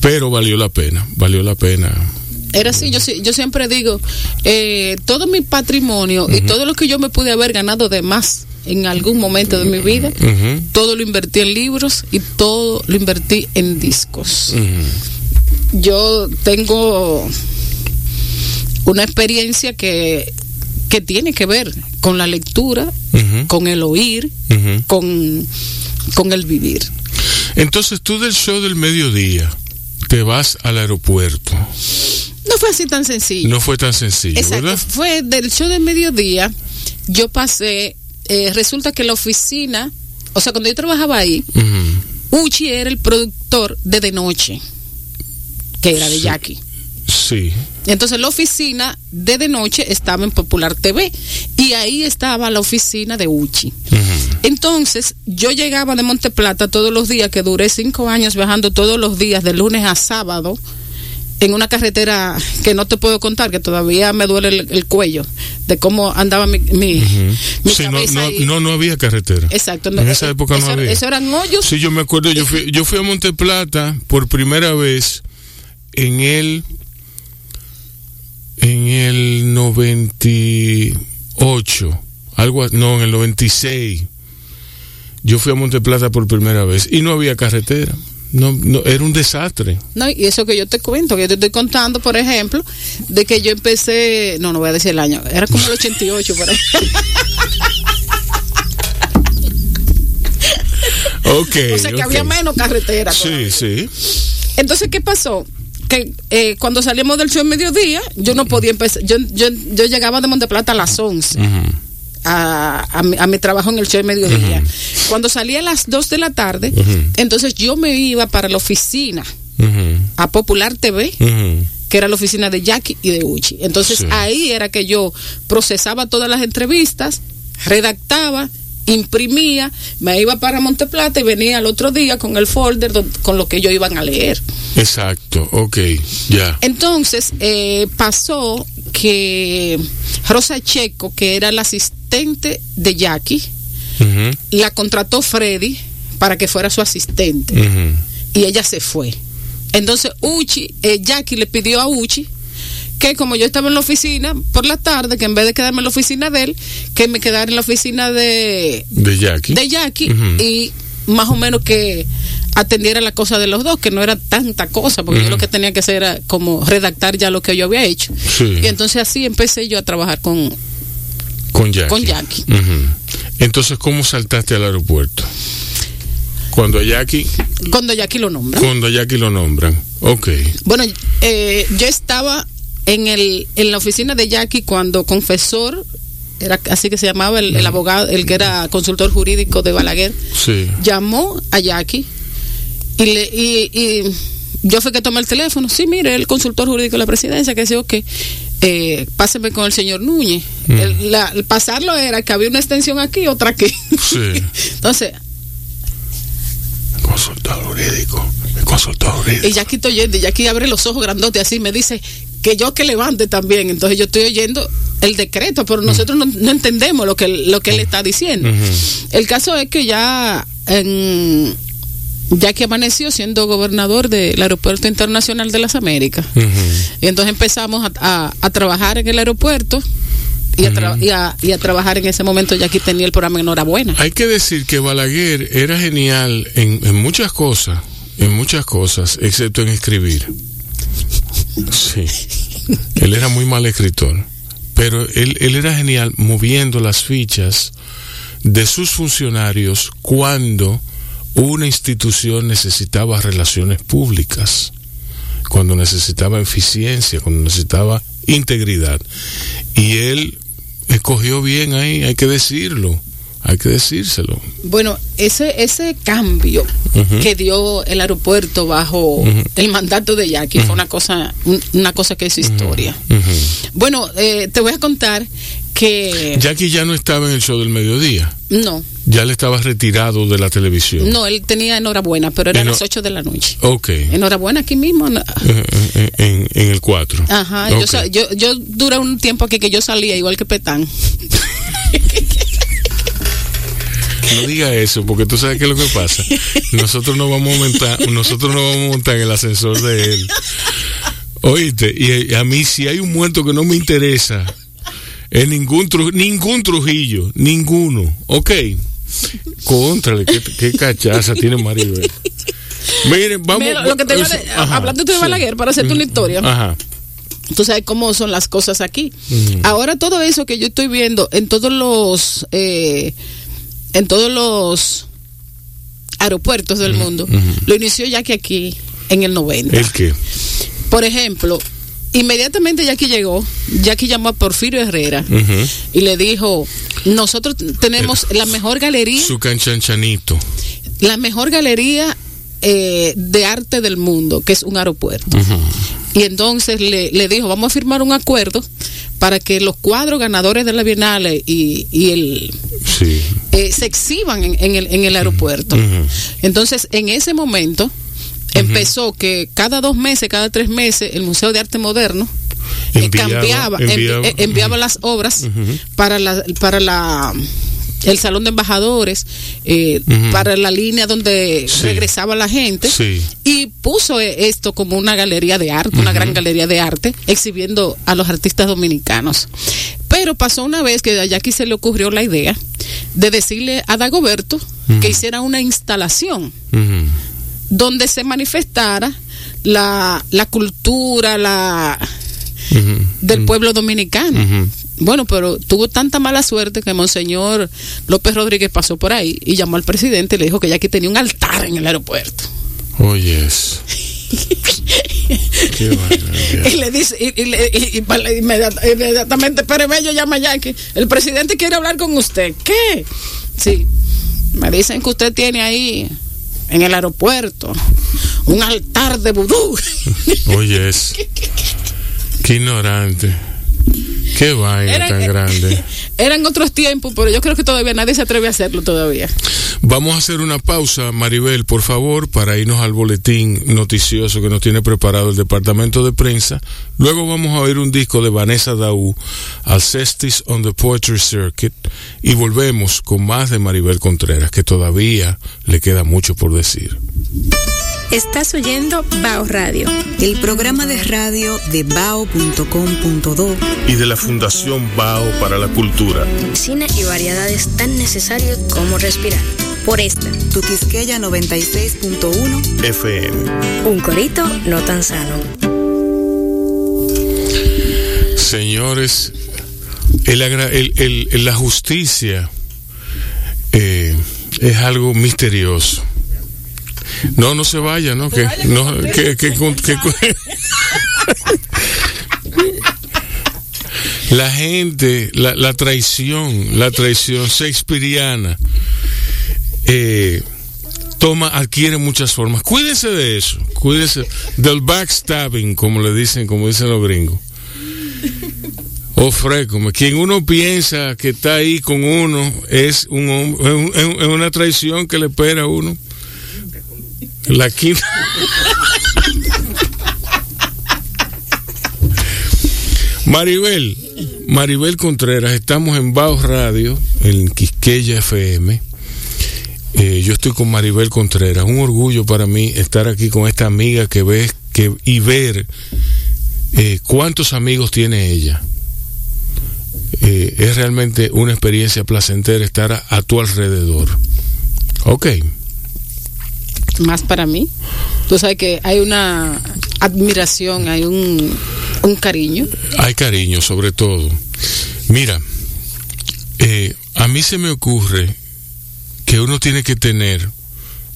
pero valió la pena, valió la pena. Era así, yo, yo siempre digo, eh, todo mi patrimonio y todo lo que yo me pude haber ganado de más en algún momento de mi vida, todo lo invertí en libros y todo lo invertí en discos. Yo tengo una experiencia que que tiene que ver con la lectura, con el oír, con, con el vivir. Entonces tú del show del mediodía te vas al aeropuerto. No fue así tan sencillo. No fue tan sencillo, Exacto. Fue del show del mediodía, yo pasé, eh, resulta que la oficina, o sea, cuando yo trabajaba ahí, Uchi era el productor de De Noche, que era de Jackie. Sí. Entonces la oficina de De Noche estaba en Popular TV y ahí estaba la oficina de Uchi. Entonces yo llegaba de Monteplata todos los días, que duré cinco años viajando todos los días, de lunes a sábado, en una carretera que no te puedo contar, que todavía me duele el, cuello, de cómo andaba mi, mi, sí, no, no, había carretera. Exacto. en esa época no había. Eso eran hoyos. Sí, yo me acuerdo, yo fui, yo fui a Monteplata por primera vez en el en el 98, algo no, en el 96. Yo fui a Monteplata por primera vez y no había carretera. No, no, era un desastre. No, y eso que yo te cuento, que yo te estoy contando, por ejemplo, de que yo empecé, no, no voy a decir el año, era como el 88, por ahí. ok. O sea que había menos carretera. Sí, sí. Entonces, ¿qué pasó? que eh, cuando salimos del show en mediodía, yo no podía empezar. Yo, yo, yo llegaba de Monteplata a las 11. A, a, mi, trabajo en el show de mediodía. Cuando salía a las 2 de la tarde, entonces yo me iba para la oficina, a Popular TV, que era la oficina de Jackie y de Uchi. Entonces ahí era que yo procesaba todas las entrevistas, redactaba imprimía, me iba para Monteplata y venía al otro día con el folder con lo que ellos iban a leer. Exacto, ok, ya. Entonces eh, pasó que Rosa Checo, que era la asistente de Jackie, la contrató Freddy para que fuera su asistente. Y ella se fue. Entonces Uchi, eh, Jackie le pidió a Uchi que como yo estaba en la oficina por la tarde, que en vez de quedarme en la oficina de él, que me quedara en la oficina de, de Jackie, de Jackie y más o menos que atendiera la cosa de los dos, que no era tanta cosa, porque yo lo que tenía que hacer era como redactar ya lo que yo había hecho. Y entonces así empecé yo a trabajar con, con Jackie. Con Jackie. Entonces, ¿cómo saltaste al aeropuerto? Cuando Jackie... Cuando Jackie lo nombran. Cuando Jackie lo nombran. Ok. Bueno, eh, yo estaba en, el, en la oficina de Jackie cuando confesor era así que se llamaba el, abogado, el que era consultor jurídico de Balaguer, llamó a Jackie y, le, y, yo fui que tomé el teléfono. Sí, mire, el consultor jurídico de la presidencia que decía, que eh, páseme con el señor Núñez. El, pasarlo era que había una extensión aquí otra aquí. Entonces. consultor jurídico. El consultor jurídico. Y Jackie estoy oyendo, y Jackie abre los ojos grandotes así me dice, que yo que levante también. Entonces yo estoy oyendo el decreto, pero nosotros no, entendemos lo que, lo que él está diciendo. El caso es que ya en, ya que amaneció siendo gobernador del Aeropuerto Internacional de las Américas. Y entonces empezamos a, trabajar en el aeropuerto. Y a, y, a, trabajar en ese momento ya aquí tenía el programa Enhorabuena. Hay que decir que Balaguer era genial en, en muchas cosas, en muchas cosas, excepto en escribir. Sí. Él era muy mal escritor, pero él, él era genial moviendo las fichas de sus funcionarios cuando una institución necesitaba relaciones públicas, cuando necesitaba eficiencia, cuando necesitaba integridad. Y él escogió bien ahí, hay que decirlo hay que decírselo. Bueno, ese ese cambio que dio el aeropuerto bajo el mandato de Jackie fue una cosa una cosa que es historia. Bueno, eh, te voy a contar que Jackie ya no estaba en el show del mediodía. No. Ya le estaba retirado de la televisión. No, él tenía enhorabuena, pero era a las 8 de la noche. Ok. Enhorabuena aquí mismo. En, el 4. Ajá. Yo, yo, yo duré un tiempo aquí que yo salía igual que Petán. No diga eso, porque tú sabes qué es lo que pasa. Nosotros no vamos a montar, nosotros no vamos a montar en el ascensor de él. Oíste, y a mí si hay un muerto que no me interesa, es ningún, ningún Trujillo, ninguno. Ok. Contrale, qué, cachaza tiene Maribel. Miren, vamos. lo que te hablando de Balaguer, para hacerte una historia. Ajá. Tú sabes cómo son las cosas aquí. Ahora todo eso que yo estoy viendo en todos los eh, en todos los aeropuertos del mundo, lo inició ya que aquí en el 90. ¿El qué? Por ejemplo, inmediatamente Jackie llegó, Jackie llamó a Porfirio Herrera y le dijo, nosotros tenemos la mejor galería. Su canchanchanito. La mejor galería eh, de arte del mundo, que es un aeropuerto. Y entonces le, le, dijo, vamos a firmar un acuerdo para que los cuadros ganadores de la Bienal y, y el sí. eh, se exhiban en, en, el, en el aeropuerto. Uh -huh. Entonces, en ese momento uh -huh. empezó que cada dos meses, cada tres meses, el Museo de Arte Moderno enviaba, cambiaba, enviaba, enviaba, enviaba las obras para la para la el salón de embajadores eh, uh -huh. para la línea donde sí. regresaba la gente sí. y puso esto como una galería de arte, uh -huh. una gran galería de arte, exhibiendo a los artistas dominicanos. Pero pasó una vez que a Jackie se le ocurrió la idea de decirle a Dagoberto uh -huh. que hiciera una instalación donde se manifestara la, la cultura, la del pueblo dominicano. Bueno, pero tuvo tanta mala suerte que Monseñor López Rodríguez pasó por ahí y llamó al presidente y le dijo que ya aquí tenía un altar en el aeropuerto. Oye. Oh, y le dice, y, y, y, y inmediatamente Pérez Bello llama a Jackie. El presidente quiere hablar con usted. ¿Qué? Sí. Me dicen que usted tiene ahí en el aeropuerto un altar de vudú. Oye, yes. qué ignorante. Qué vaina tan grande. Eran otros tiempos, pero yo creo que todavía nadie se atreve a hacerlo todavía. Vamos a hacer una pausa, Maribel, por favor, para irnos al boletín noticioso que nos tiene preparado el departamento de prensa. Luego vamos a oír un disco de Vanessa Daú, Alcestis on the Poetry Circuit, y volvemos con más de Maribel Contreras, que todavía le queda mucho por decir. Estás oyendo Bao Radio. El programa de radio de bao.com.do Y de la Fundación Bao para la Cultura. Cine y variedades tan necesarios como respirar. Por esta. Tu Quisqueya 96.1 FM. Un corito no tan sano. Señores, el, agra- el- el- el- la justicia eh, es algo misterioso. No, no se vaya, ¿no? Que, no, que, que- que- la gente, la, la traición, la traición shakespeariana, eh, toma, adquiere muchas formas. Cuídense de eso, cuídense del backstabbing, como le dicen, como dicen los gringos. O frécome, quien uno piensa que está ahí con uno es un hom- es, un- es un- es una traición que le espera a uno. La quinta. Maribel, Maribel Contreras, estamos en Baos Radio, en Quisqueya FM. Eh, yo estoy con Maribel Contreras. Un orgullo para mí estar aquí con esta amiga que ves que, y ver eh, cuántos amigos tiene ella. Eh, es realmente una experiencia placentera estar a, a tu alrededor. Ok. Más para mí. Tú sabes que hay una admiración, hay un, un cariño. Hay cariño, sobre todo. Mira, eh, a mí se me ocurre que uno tiene que tener,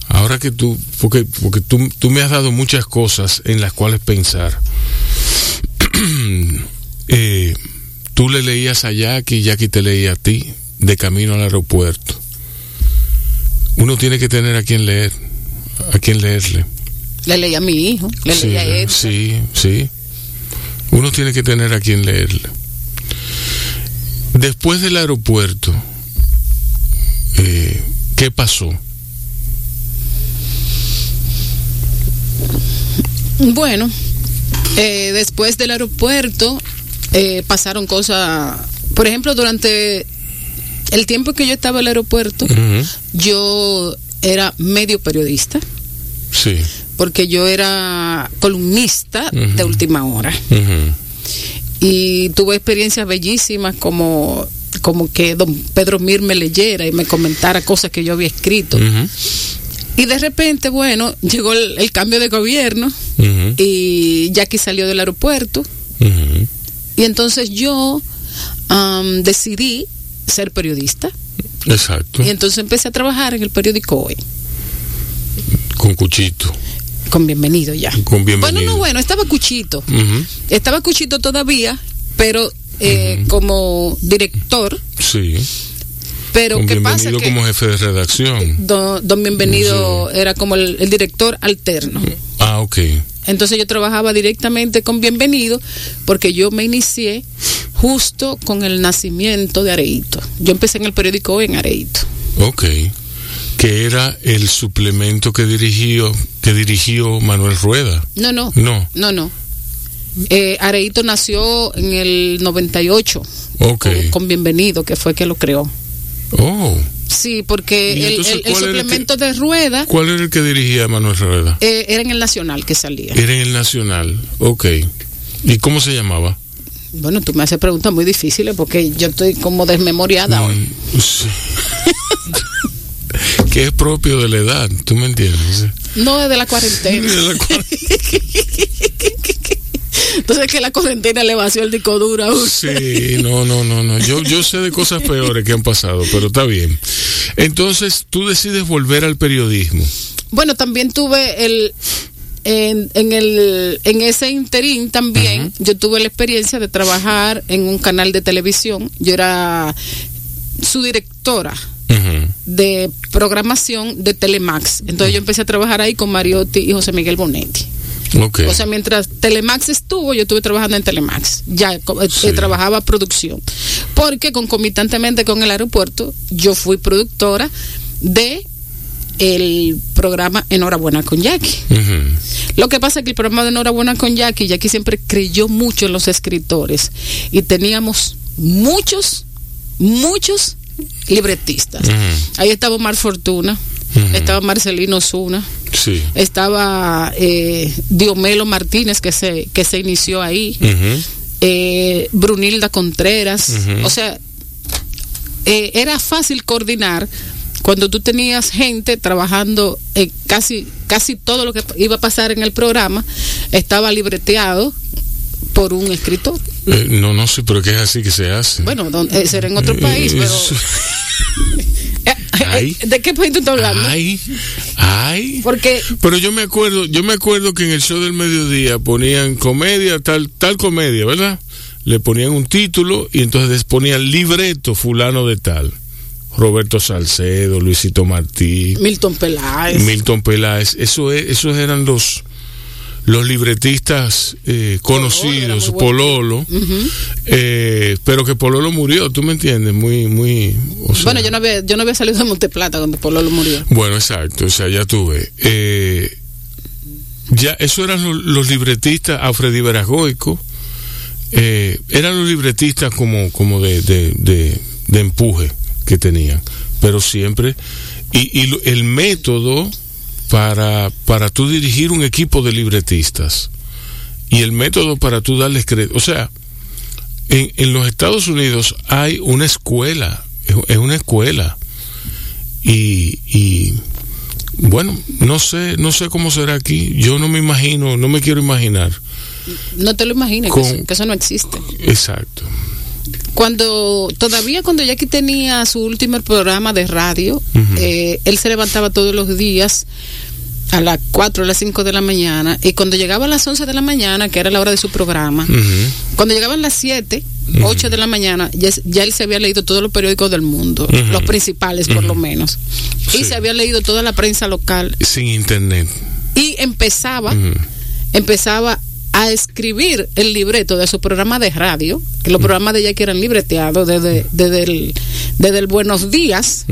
ahora que tú, porque, porque tú, tú me has dado muchas cosas en las cuales pensar. Eh, tú le leías a Jackie, Jackie te leía a ti, de camino al aeropuerto. Uno tiene que tener a quien leer, a quien leerle. Le leí a mi hijo, le Sí, leí a él. sí, sí. Uno tiene que tener a quien leerle. Después del aeropuerto, eh, ¿qué pasó? Bueno, eh, después del aeropuerto eh, pasaron cosas. Por ejemplo, durante el tiempo que yo estaba en el aeropuerto, yo era medio periodista, Sí. porque yo era columnista de última hora. Y tuve experiencias bellísimas como, como que don Pedro Mir me leyera y me comentara cosas que yo había escrito. Y de repente, bueno, llegó el, el cambio de gobierno y Jackie salió del aeropuerto. Y entonces yo decidí ser periodista. Exacto. Y entonces empecé a trabajar en el periódico Hoy. Con Cuchito. Con bienvenido ya. Con bienvenido. Bueno, no, bueno, estaba Cuchito. Estaba Cuchito todavía, pero eh, como director. Sí. Pero Con ¿qué bienvenido pasa? Que como jefe de redacción. don, don Bienvenido era como el, el director alterno. Ah, ok. Entonces yo trabajaba directamente con Bienvenido porque yo me inicié justo con el nacimiento de Areito. Yo empecé en el periódico en Areito. Ok. Que era el suplemento que dirigió, que dirigió Manuel Rueda. No, no. No. No, no. Eh, Areito nació en el 98 Ok. con, con Bienvenido, que fue que lo creó. Oh. Sí, porque ¿Y el, entonces el- el cuál era el suplemento de Rueda ¿Cuál era el que dirigía Manuel Rueda? eh, era en el Nacional que salía. Era en el Nacional. Ok. ¿Y cómo se llamaba? Bueno, tú me haces preguntas muy difíciles porque yo estoy como desmemoriada hoy. Mm, sí. que es propio de la edad, ¿tú me entiendes? No es de la cuarentena. De la cual- Entonces que la cuarentena le vació el disco duro a usted. Sí, no, no, no, no. Yo, yo sé de cosas peores que han pasado, pero está bien. Entonces, tú decides volver al periodismo. Bueno, también tuve el en, en el en ese interín también yo tuve la experiencia de trabajar en un canal de televisión. Yo era su directora de programación de Telemax. Entonces yo empecé a trabajar ahí con Mariotti y José Miguel Bonetti. O sea, mientras Telemax estuvo, yo estuve trabajando en Telemax. Ya eh, Sí. trabajaba producción. Porque concomitantemente con el aeropuerto, yo fui productora de el programa Enhorabuena con Jackie. Ujú. Lo que pasa es que el programa de Enhorabuena con Jackie, Jackie siempre creyó mucho en los escritores y teníamos muchos, muchos libretistas. Ahí estaba Omar Fortuna, Estaba Marcelino Zuna, Sí. estaba eh, Diomelo Martínez que se, que se inició ahí, eh, Brunilda Contreras, o sea, eh, era fácil coordinar cuando tú tenías gente trabajando en casi, casi todo lo que iba a pasar en el programa estaba libreteado por un escritor. Eh, no, no sé, pero que es así que se hace. Bueno, eh, será en otro país, pero... Eh, eh, Ay. ¿De qué país tú estás hablando? Ay, ay. Porque Pero yo me acuerdo, yo me acuerdo que en el show del mediodía ponían comedia, tal, tal comedia, ¿verdad? Le ponían un título y entonces ponían libreto fulano de tal. Roberto Salcedo, Luisito Martí, Milton Peláez. Milton Peláez, eso es, esos eran los los libretistas eh, conocidos. Pololo, eh, pero que Pololo murió, ¿tú me entiendes? Muy, muy... o sea, Bueno, yo no había, yo no había salido de Monteplata cuando Pololo murió. bueno, exacto, o sea, ya tuve. Eh, ya, eso eran los, los libretistas, Alfredi Veragoico, eh, eran los libretistas como, como de, de, de, de empuje que tenían, pero siempre, y, y el método para, para tú dirigir un equipo de libretistas y el método para tú darles crédito, o sea, en, en los Estados Unidos hay una escuela, es, una escuela y, y bueno, no sé, no sé cómo será aquí. Yo no me imagino, no me quiero imaginar. No te lo imagines, Con- que, eso, que eso no existe. Exacto. Cuando, todavía cuando Jackie tenía su último programa de radio, eh, él se levantaba todos los días a las 4 o las 5 de la mañana y cuando llegaba a las 11 de la mañana, que era la hora de su programa, cuando llegaban las 7, 8 de la mañana, ya, ya él se había leído todos los periódicos del mundo, los principales por lo menos, y se había leído toda la prensa local. Sin internet. y empezaba empezaba a escribir el libreto de su programa de radio, que los programas de Jackie eran libreteados desde, desde, el, desde el Buenos Días.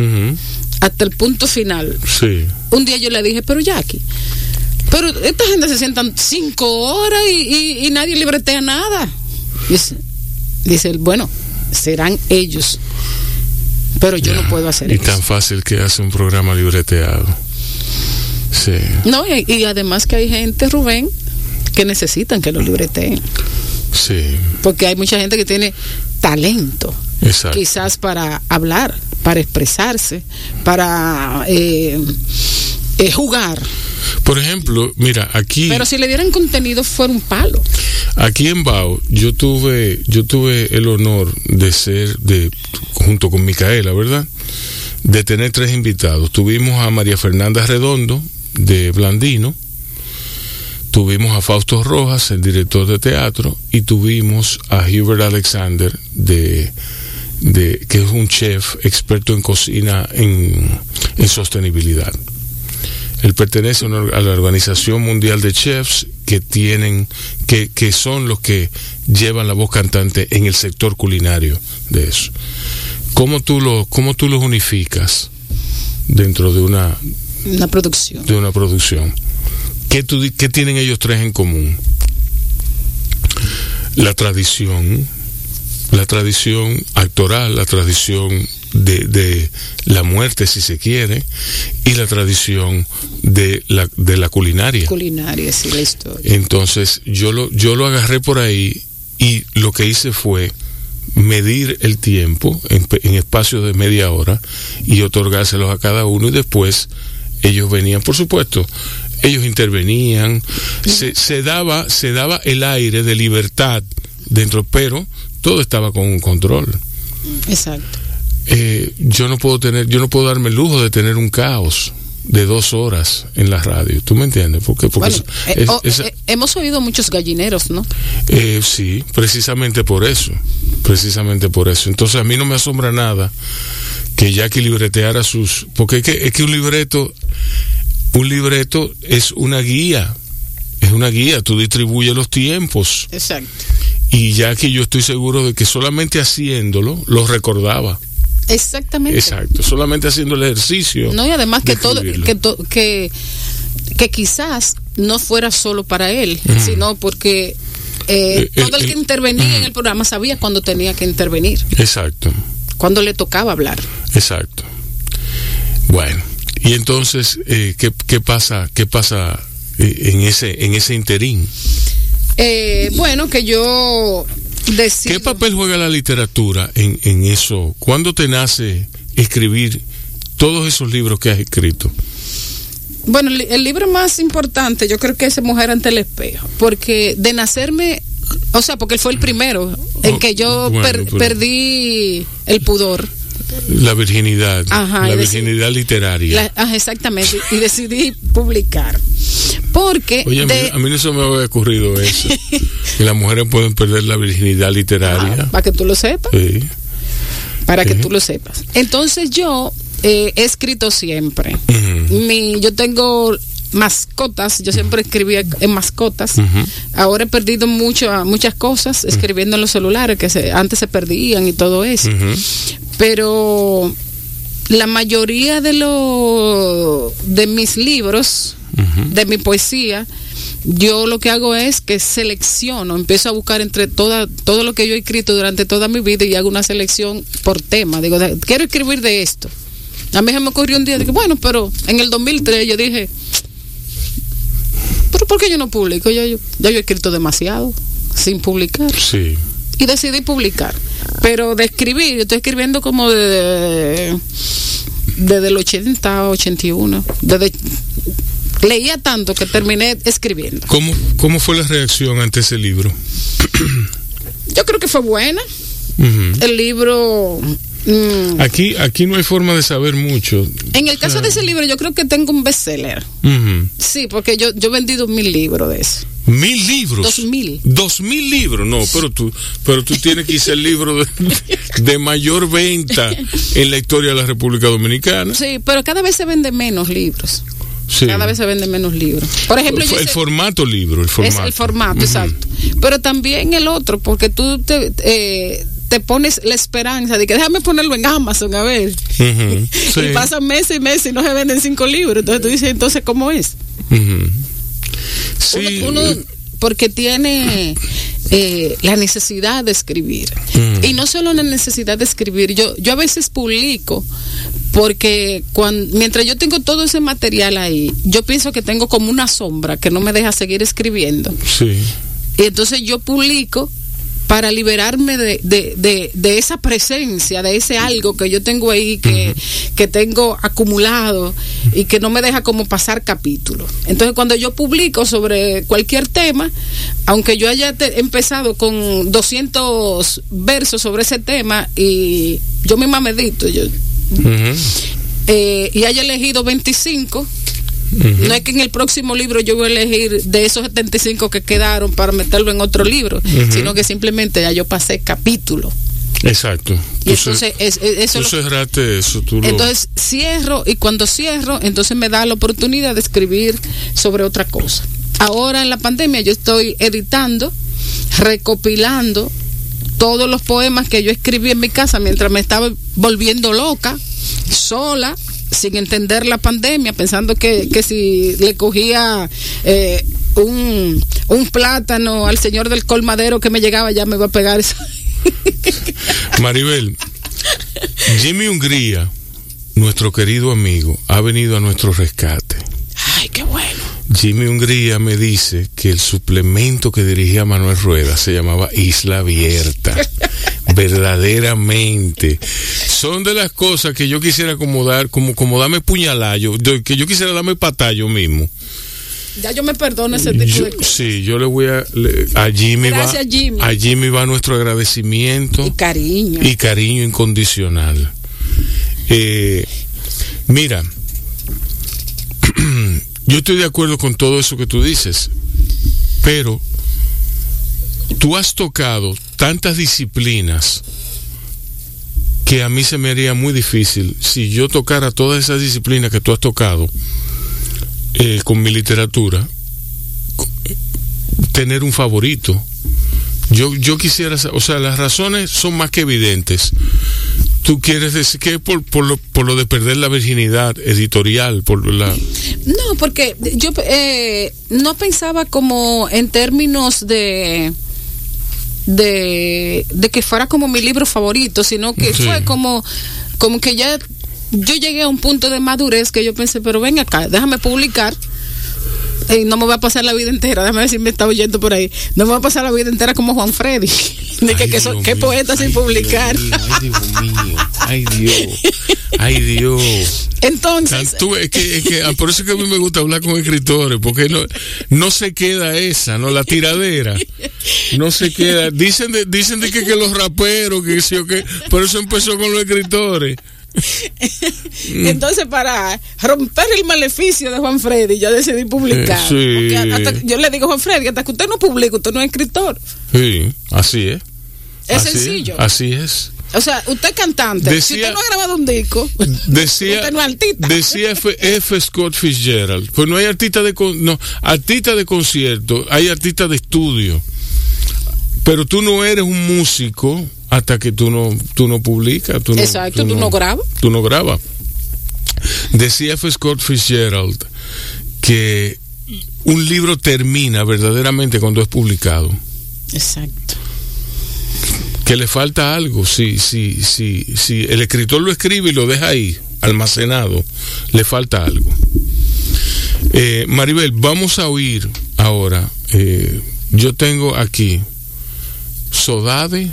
Hasta el punto final. Sí. Un día yo le dije, pero Jackie, pero esta gente se sientan cinco horas y, y- y nadie libretea nada. Dice, dice él, bueno, serán ellos, pero yo no puedo hacer Y eso. tan fácil que hace un programa libreteado. Sí. No, y, y además que hay gente, Rubén, que necesitan que lo libreteen. Sí. porque hay mucha gente que tiene talento, Exacto. quizás para hablar, para expresarse, para eh, eh, jugar. Por ejemplo, mira, aquí. Pero si le dieran contenido fuera un palo. Aquí en Bao, yo tuve, yo tuve el honor de ser, de, junto con Micaela, ¿verdad? De tener tres invitados. Tuvimos a María Fernanda Redondo, de Blandino. Tuvimos a Fausto Rojas, el director de teatro, y tuvimos a Hubert Alexander, de, de que es un chef experto en cocina en, en sostenibilidad. Él pertenece a la Organización Mundial de Chefs que tienen, que, que son los que llevan la voz cantante en el sector culinario de eso. ¿Cómo tú, lo, cómo tú los unificas dentro de una, una producción? De una producción. ¿Qué, tú, ¿Qué tienen ellos tres en común? La tradición, la tradición actoral, la tradición de, de, la muerte, si se quiere, y la tradición de la, de la culinaria. Culinaria, sí, la historia. Entonces, yo lo, yo lo agarré por ahí y lo que hice fue medir el tiempo en, en espacios de media hora y otorgárselos a cada uno y después ellos venían, por supuesto, ellos intervenían, se, se, daba, se daba el aire de libertad dentro, pero todo estaba con un control. Exacto. Eh, yo no puedo tener, yo no puedo darme el lujo de tener un caos de dos horas en la radio. ¿Tú me entiendes? Porque, porque bueno, es, eh, oh, eh, hemos oído muchos gallineros, ¿no? Eh, sí, precisamente por eso. Precisamente por eso. Entonces a mí no me asombra nada que Jackie libreteara sus. Porque es que, es que un libreto. Un libreto es una guía. Es una guía. Tú distribuyes los tiempos. Exacto. Y Jackie, yo estoy seguro de que solamente haciéndolo lo recordaba. Exactamente. Exacto, solamente haciendo el ejercicio. No, y además que todo, que, to, que, que, quizás no fuera solo para él, uh -huh. sino porque eh, todo el, el, que intervenía uh -huh. en el programa sabía cuándo tenía que intervenir. Exacto. Cuando le tocaba hablar. Exacto. Bueno, y entonces, eh, ¿qué, ¿qué, pasa, qué pasa eh, en, ese, en ese interín? Eh, bueno, que yo Decido. ¿Qué papel juega la literatura en, en eso? ¿Cuándo te nace escribir todos esos libros que has escrito? Bueno, el, libro más importante yo creo que es Mujer ante el espejo, porque de nacerme, o sea, porque él fue el primero en que yo bueno, per, pero... perdí el pudor. La virginidad, Ajá, la virginidad literaria. La, exactamente, y decidí publicar. Porque. Oye, de... a, mí, no se me había ocurrido eso. que las mujeres pueden perder la virginidad literaria. Ah, para que tú lo sepas. Sí. Para sí. que tú lo sepas. Entonces, yo eh, he escrito siempre. Uh -huh. Mi, yo tengo mascotas, yo siempre escribía en mascotas. Uh -huh. Ahora he perdido mucho, muchas cosas escribiendo en los celulares que se, antes se perdían y todo eso. Uh -huh. Pero la mayoría de los de mis libros, uh -huh. de mi poesía, yo lo que hago es que selecciono, empiezo a buscar entre toda, todo lo que yo he escrito durante toda mi vida y hago una selección por tema. Digo, quiero escribir de esto. A mí se me ocurrió un día, digo, bueno, pero en el 2003 yo dije, pero ¿por qué yo no publico? Ya yo, ya yo he escrito demasiado sin publicar. Sí. Y decidí publicar. Pero de escribir, yo estoy escribiendo como de, desde el 80, 81. Desde, leía tanto que terminé escribiendo. ¿Cómo, ¿Cómo fue la reacción ante ese libro? Yo creo que fue buena. Uh -huh. El libro Mm. Aquí, aquí no hay forma de saber mucho. En el caso de ese libro, yo creo que tengo un bestseller. Uh -huh. Sí, porque yo, yo he vendido mil libros de eso. ¿Mil libros? Dos mil. Dos mil libros, no, pero tú, pero tú tienes que ser el libro de, de, mayor venta en la historia de la República Dominicana. Sí, pero cada vez se venden menos libros. Sí. Cada vez se venden menos libros. Por ejemplo, el, el formato libro, el formato. Es el formato, uh -huh. exacto. Pero también el otro, porque tú te, eh, te pones la esperanza de que déjame ponerlo en Amazon a ver. Uh -huh. sí. Y pasan meses y meses y no se venden cinco libros. Entonces tú dices, entonces, ¿cómo es? Uh -huh. Sí. Uno, uno, porque tiene eh, la necesidad de escribir. Y no solo la necesidad de escribir, yo, yo a veces publico porque cuando, mientras yo tengo todo ese material ahí, yo pienso que tengo como una sombra que no me deja seguir escribiendo. Sí. Y entonces yo publico para liberarme de, de, de, esa presencia, de ese algo que yo tengo ahí, que, que tengo acumulado y que no me deja como pasar capítulos. Entonces, cuando yo publico sobre cualquier tema, aunque yo haya empezado con 200 versos sobre ese tema y yo misma medito, yo, eh, y haya elegido 25, no es que en el próximo libro yo voy a elegir de esos 75 que quedaron para meterlo en otro libro, sino que simplemente ya yo pasé capítulo. Exacto. Y entonces eso, cerraste eso. entonces cierro y cuando cierro, entonces me da la oportunidad de escribir sobre otra cosa. Ahora en la pandemia yo estoy editando, recopilando todos los poemas que yo escribí en mi casa mientras me estaba volviendo loca, sola, sin entender la pandemia, pensando que, que si le cogía eh, un, un, plátano al señor del colmadero que me llegaba ya me iba a pegar eso. Maribel, Jimmy Hungría, nuestro querido amigo, ha venido a nuestro rescate. Ay, qué bueno. Jimmy Hungría me dice que el suplemento que dirigía Manuel Rueda se llamaba Isla Abierta. Verdaderamente. Son de las cosas que yo quisiera acomodar, como, como darme puñalayo, que yo quisiera darme patallo mismo. Ya yo me perdono ese tipo de cosas. Sí, yo le voy a. a Jimmy va. A Jimmy va nuestro agradecimiento. Y cariño. Y cariño incondicional. Eh, mira, yo estoy de acuerdo con todo eso que tú dices, pero tú has tocado tantas disciplinas que a mí se me haría muy difícil si yo tocara todas esas disciplinas que tú has tocado eh, con mi literatura, tener un favorito. Yo, yo quisiera, o sea, las razones son más que evidentes. ¿Tú quieres decir que por, por, lo, por lo de perder la virginidad editorial? por la No, porque yo eh, no pensaba como en términos de de, que fuera como mi libro favorito, sino que fue como, como que ya yo llegué a un punto de madurez que yo pensé, pero ven acá, déjame publicar. Y no me va a pasar la vida entera, déjame ver si me está oyendo por ahí. No me va a pasar la vida entera como Juan Freddy. De que, que, poeta sin publicar. ay, Dios mío, ay, Dios. Ay, Dios. Entonces. es que, ah, por eso es que a mí me gusta hablar con escritores, porque no, no se queda esa, ¿no? La tiradera. No se queda. Dicen de, dicen de que, que los raperos, que sí o que. Por eso empezó con los escritores. Entonces, para romper el maleficio de Juan Freddy, yo decidí publicar. yo le digo a Juan Freddy, hasta que usted no publica, usted no es escritor. Sí, así es. Es sencillo. así es. O sea, usted es cantante. si usted no ha grabado un disco, decía, usted no es artista. Decía F. Scott Fitzgerald. Pues no hay artista de no, artista de concierto, hay artista de estudio. Pero tú no eres un músico hasta que tú no, tú no publicas. Tú Exacto, tú, no, grabas. Tú no grabas. Decía F. Scott Fitzgerald que un libro termina verdaderamente cuando es publicado. Exacto que le falta algo. Si, si, si, si el escritor lo escribe y lo deja ahí, almacenado, le falta algo. Eh, Maribel, vamos a oír ahora. Eh, yo tengo aquí Sodade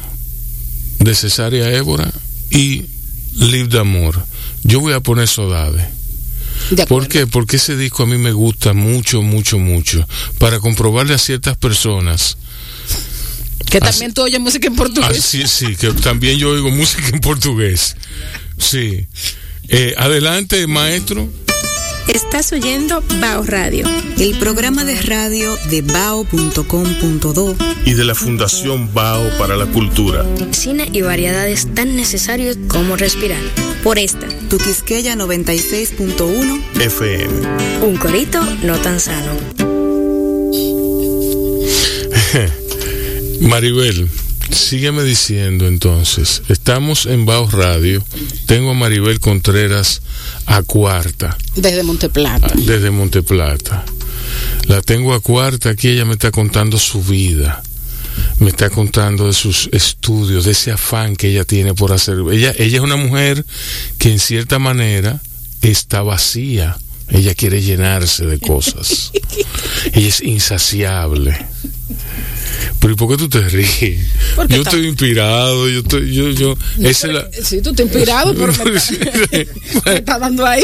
de Cesárea Évora y Live de Amor. Yo voy a poner Sodade. ¿Por qué? Porque ese disco a mí me gusta mucho, mucho, mucho. Para comprobarle a ciertas personas que también tú oyes música en portugués. sí, sí, que también yo oigo música en portugués. Sí. Eh, adelante, maestro. Estás oyendo Bao Radio, el programa de radio de bao.com.do y de la Fundación Bao para la Cultura. Cine y variedades tan necesarios como respirar. Por esta, tu Quisqueya 96.1 FM. Un corito no tan sano. Maribel, sígueme diciendo entonces. Estamos en Baos Radio. Tengo a Maribel Contreras a cuarta. Desde Monteplata. Ah, desde Monteplata. La tengo a cuarta. Aquí ella me está contando su vida. Me está contando de sus estudios, de ese afán que ella tiene por hacer. Ella, ella es una mujer que en cierta manera está vacía. Ella quiere llenarse de cosas. ella es insaciable Pero ¿y por qué tú te ríes? Porque Yo estoy inspirado, yo estoy, yo, yo, esa es la... Sí, tú estás inspirado, pero me está, me está dando ahí.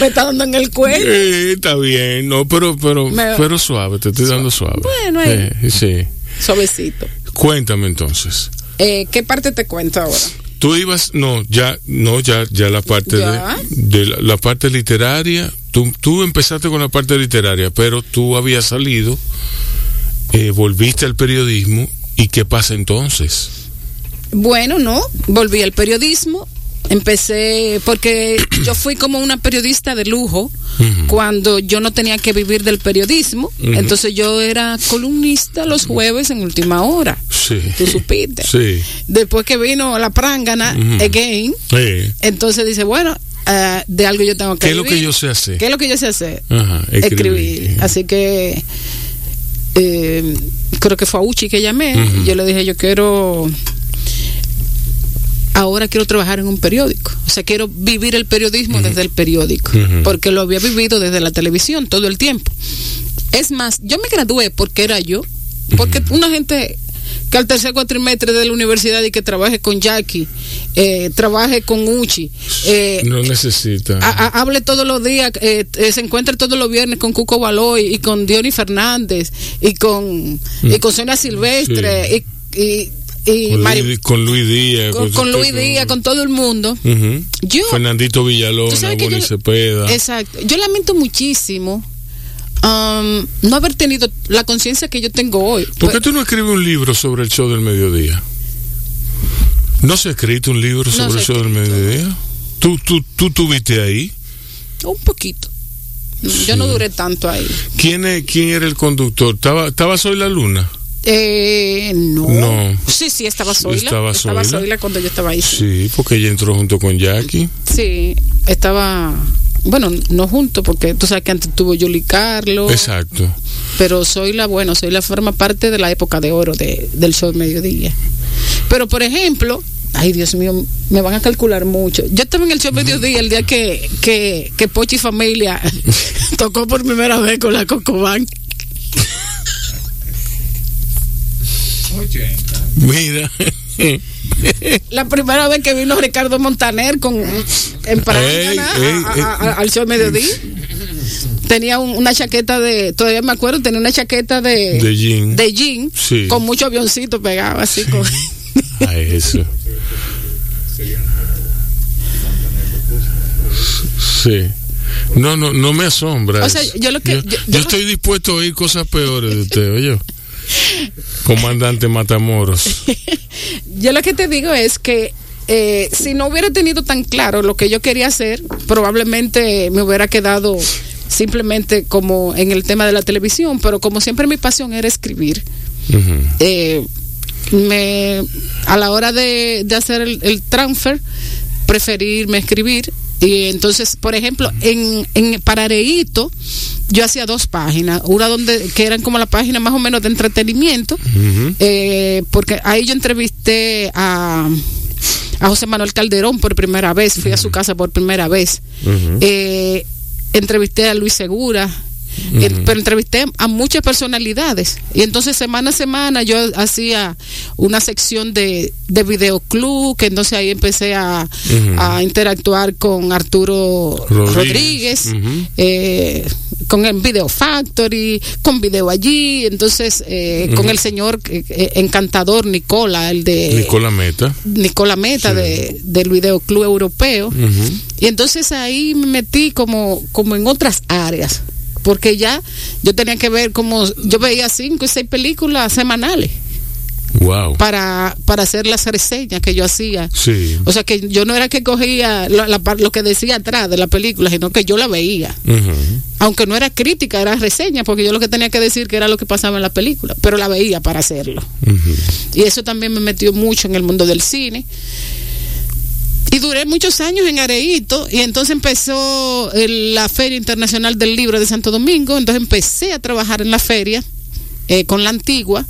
me está dando en el cuello. Eh, está bien, no, pero, pero, Me- pero suave, te estoy dando suave. Bueno, ahí. Eh, sí. Suavecito. Cuéntame entonces. Eh, ¿Qué parte te cuento ahora? Tú ibas, no, ya, no, ya, ya la parte Ya. de, de la, la parte literaria. Tú, tú empezaste con la parte literaria, pero tú habías salido, eh, volviste al periodismo y qué pasa entonces. Bueno, no, volví al periodismo. Empecé porque yo fui como una periodista de lujo cuando yo no tenía que vivir del periodismo. Entonces yo era columnista los jueves en última hora. Sí. Tú supiste. Sí. Después que vino la prángana, Ujú. again, Eh, entonces dice, bueno, ah, de algo yo tengo que ¿Qué es lo que yo sé hacer? ¿Qué es lo que yo sé hacer? Ajá, escribir. Así que eh, creo que fue a Uchi que llamé. Ujú. Yo le dije, yo quiero. Ahora quiero trabajar en un periódico. O sea, quiero vivir el periodismo desde el periódico. Porque lo había vivido desde la televisión todo el tiempo. Es más, yo me gradué porque era yo. Porque una gente que al tercer cuatrimestre de la universidad y que trabaje con Jackie, eh, trabaje con Uchi, eh, No necesita. a- a- hable todos los días, eh, eh, se encuentra todos los viernes con Cuco Baloy y con Diony Fernández y con, y con Sonia Silvestre y, y, y con, Luis, con Luis Díaz. con, con Luis Díaz, con todo el mundo. Yo- Fernandito Villalona, yo- Cepeda. Exacto. Yo lamento muchísimo um, no haber tenido la conciencia que yo tengo hoy. ¿Por qué Pues, tú no escribes un libro sobre el show del mediodía? ¿No se ha escrito un libro sobre el show del mediodía? ¿Tú, tú, tú tuviste ahí? un poquito. Yo no duré tanto ahí. ¿Quién, es, quién era el conductor? ¿Estaba, estaba Soy la Luna? Eh, no. No. Sí, sí, estaba Zoila. Estaba Estaba. Zoila cuando yo estaba ahí. sí. Sí, porque ella entró junto con Jackie. Sí, estaba, bueno, no junto, porque tú sabes que antes tuvo Yuli Carlos, Exacto. pero soy la, bueno, soy la forma parte de la época de oro de, del show mediodía. Pero, por ejemplo, ay Dios mío, me van a calcular mucho. Yo estaba en el show mediodía el día que, que, que Pochi Familia tocó por primera vez con la Cocoban. Mira. La primera vez que vino Ricardo Montaner con en Paraná Ey, ey, a- a- ey. a- al show mediodía. Tenía un- una chaqueta de, todavía me acuerdo, tenía una chaqueta de, De jean. de jean, Sí. con mucho avioncito pegado así con Ay, eso. Sí. No, no, no me asombra. O sea, yo lo que- Yo, yo- yo yo lo- estoy dispuesto a oír cosas peores de usted, oye. Comandante Matamoros. Yo lo que te digo es que eh, si no hubiera tenido tan claro lo que yo quería hacer, probablemente me hubiera quedado simplemente como en el tema de la televisión, pero como siempre mi pasión era escribir, eh, me a la hora de, de hacer el, el transfer preferirme escribir y entonces por ejemplo en, en para Areíto yo hacía dos páginas una donde que eran como la página más o menos de entretenimiento eh, porque ahí yo entrevisté a a José Manuel Calderón por primera vez fui a su casa por primera vez. Eh, entrevisté a Luis Segura, eh, pero entrevisté a muchas personalidades. Y entonces semana a semana yo hacía una sección de, de videoclub, que entonces ahí empecé a, a interactuar con Arturo Rodríguez. Eh, con el Video Factory, con Video Allí, entonces eh, con el señor eh, encantador Nicola, el de... Nicola Meta. Nicola Meta Sí. de, del Videoclub Europeo. Y entonces ahí me metí como, como en otras áreas, porque ya yo tenía que ver como, yo veía cinco y seis películas semanales Wow. para, para hacer las reseñas que yo hacía. Sí. O sea que yo no era que cogía lo, la lo que decía atrás de la película, sino que yo la veía. Aunque no era crítica, era reseña, porque yo lo que tenía que decir que era lo que pasaba en la película, pero la veía para hacerlo. Y eso también me metió mucho en el mundo del cine. Y duré muchos años en Areíto y entonces empezó la Feria Internacional del Libro de Santo Domingo. Entonces empecé a trabajar en la feria eh, con la antigua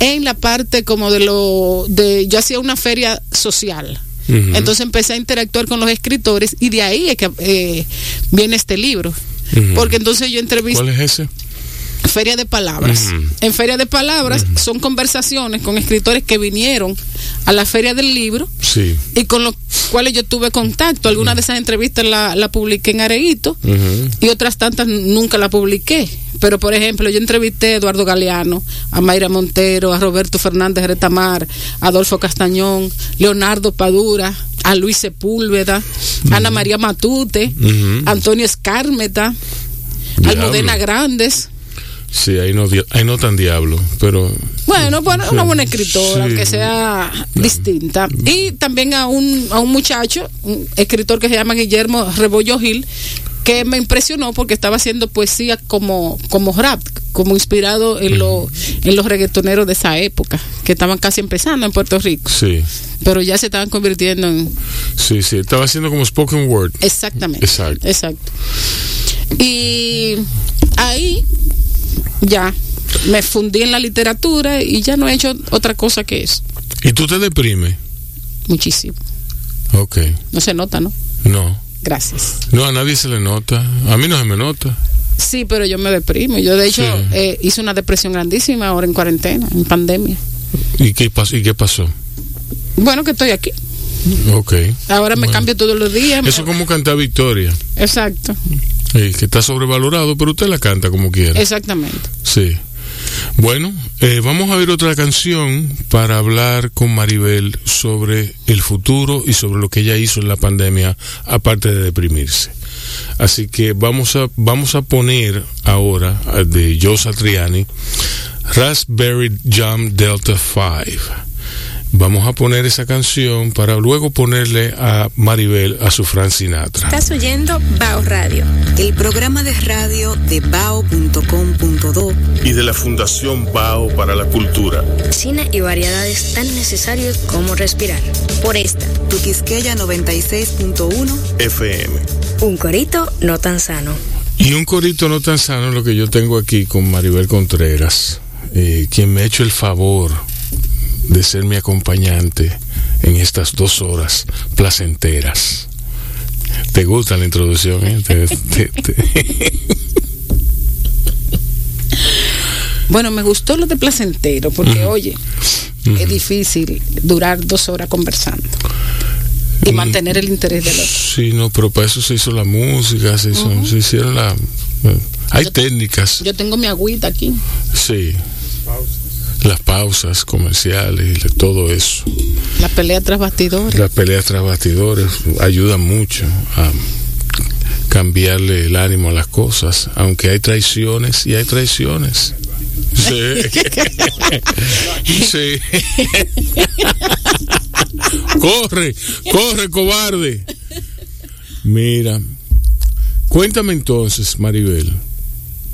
en la parte como de lo de yo hacía una feria social. Entonces empecé a interactuar con los escritores y de ahí es que eh, viene este libro. porque entonces yo entrevisto... ¿Cuál es ese? Feria de Palabras. En Feria de Palabras son conversaciones con escritores que vinieron a la Feria del Libro Sí. y con los cuales yo tuve contacto. Algunas de esas entrevistas la, la publiqué en Ujú. y otras tantas nunca la publiqué. Pero, por ejemplo, yo entrevisté a Eduardo Galeano, a Mayra Montero, a Roberto Fernández Retamar, a Adolfo Castañón, Leonardo Padura, a Luis Sepúlveda, Ana María Matute, Antonio Escármeta. Almudena Grandes. Sí, ahí no, ahí no tan diablo, pero Bueno, bueno, una buena escritora, Sí. que sea distinta. Y también a un, a un muchacho, un escritor que se llama Guillermo Rebollo Gil, que me impresionó porque estaba haciendo poesía como, como rap, como inspirado en, lo- en los reggaetoneros de esa época, que estaban casi empezando en Puerto Rico, sí, pero ya se estaban convirtiendo en... sí, sí. Estaba haciendo como spoken word. Exactamente. Exacto. Exacto. Y ahí ya me fundí en la literatura y ya no he hecho otra cosa que eso. ¿Y tú te deprimes? Muchísimo. Ok. No se nota, ¿no? No. Gracias. No, a nadie se le nota. A mí no se me nota. Sí, pero yo me deprimo. Yo, de hecho, Sí. eh, hice una depresión grandísima ahora en cuarentena, en pandemia. ¿Y qué, ¿Y qué pasó? Bueno, que estoy aquí. Ok. Ahora me Bueno. cambio todos los días. Eso es como cantar Victoria. Exacto, eh, que está sobrevalorado, pero usted la canta como quiera. exactamente. Sí. Bueno, eh, vamos a ver otra canción para hablar con Maribel sobre el futuro y sobre lo que ella hizo en la pandemia, aparte de deprimirse. Así que vamos a, vamos a poner ahora eh, de Joe Satriani Raspberry Jam Delta 5. Vamos a poner esa canción para luego ponerle a Maribel a su Fran Sinatra. Estás oyendo Bao Radio. El programa de radio de bao.com.do Y de la Fundación Bao para la Cultura. Cine y variedades tan necesarios como respirar. Por esta, Tu Quisqueya 96.1 FM. un corito no tan sano. Y un corito no tan sano lo que yo tengo aquí con Maribel Contreras, eh, quien me ha hecho el favor de ser mi acompañante en estas dos horas placenteras. ¿Te gusta la introducción? eh? Te- te- te- Bueno, me gustó lo de placentero, porque, oye, es difícil durar dos horas conversando y mantener el interés del otro. Sí, no, pero para eso se hizo la música, se, hizo- se hicieron la... eh, Hay Yo- técnicas, Yo tengo mi agüita aquí. sí. Las pausas comerciales y todo eso. La pelea tras bastidores. Las peleas tras bastidores ayudan mucho a cambiarle el ánimo a las cosas, aunque hay traiciones y hay traiciones. Sí. sí. corre, corre, cobarde. Mira, cuéntame entonces, Maribel,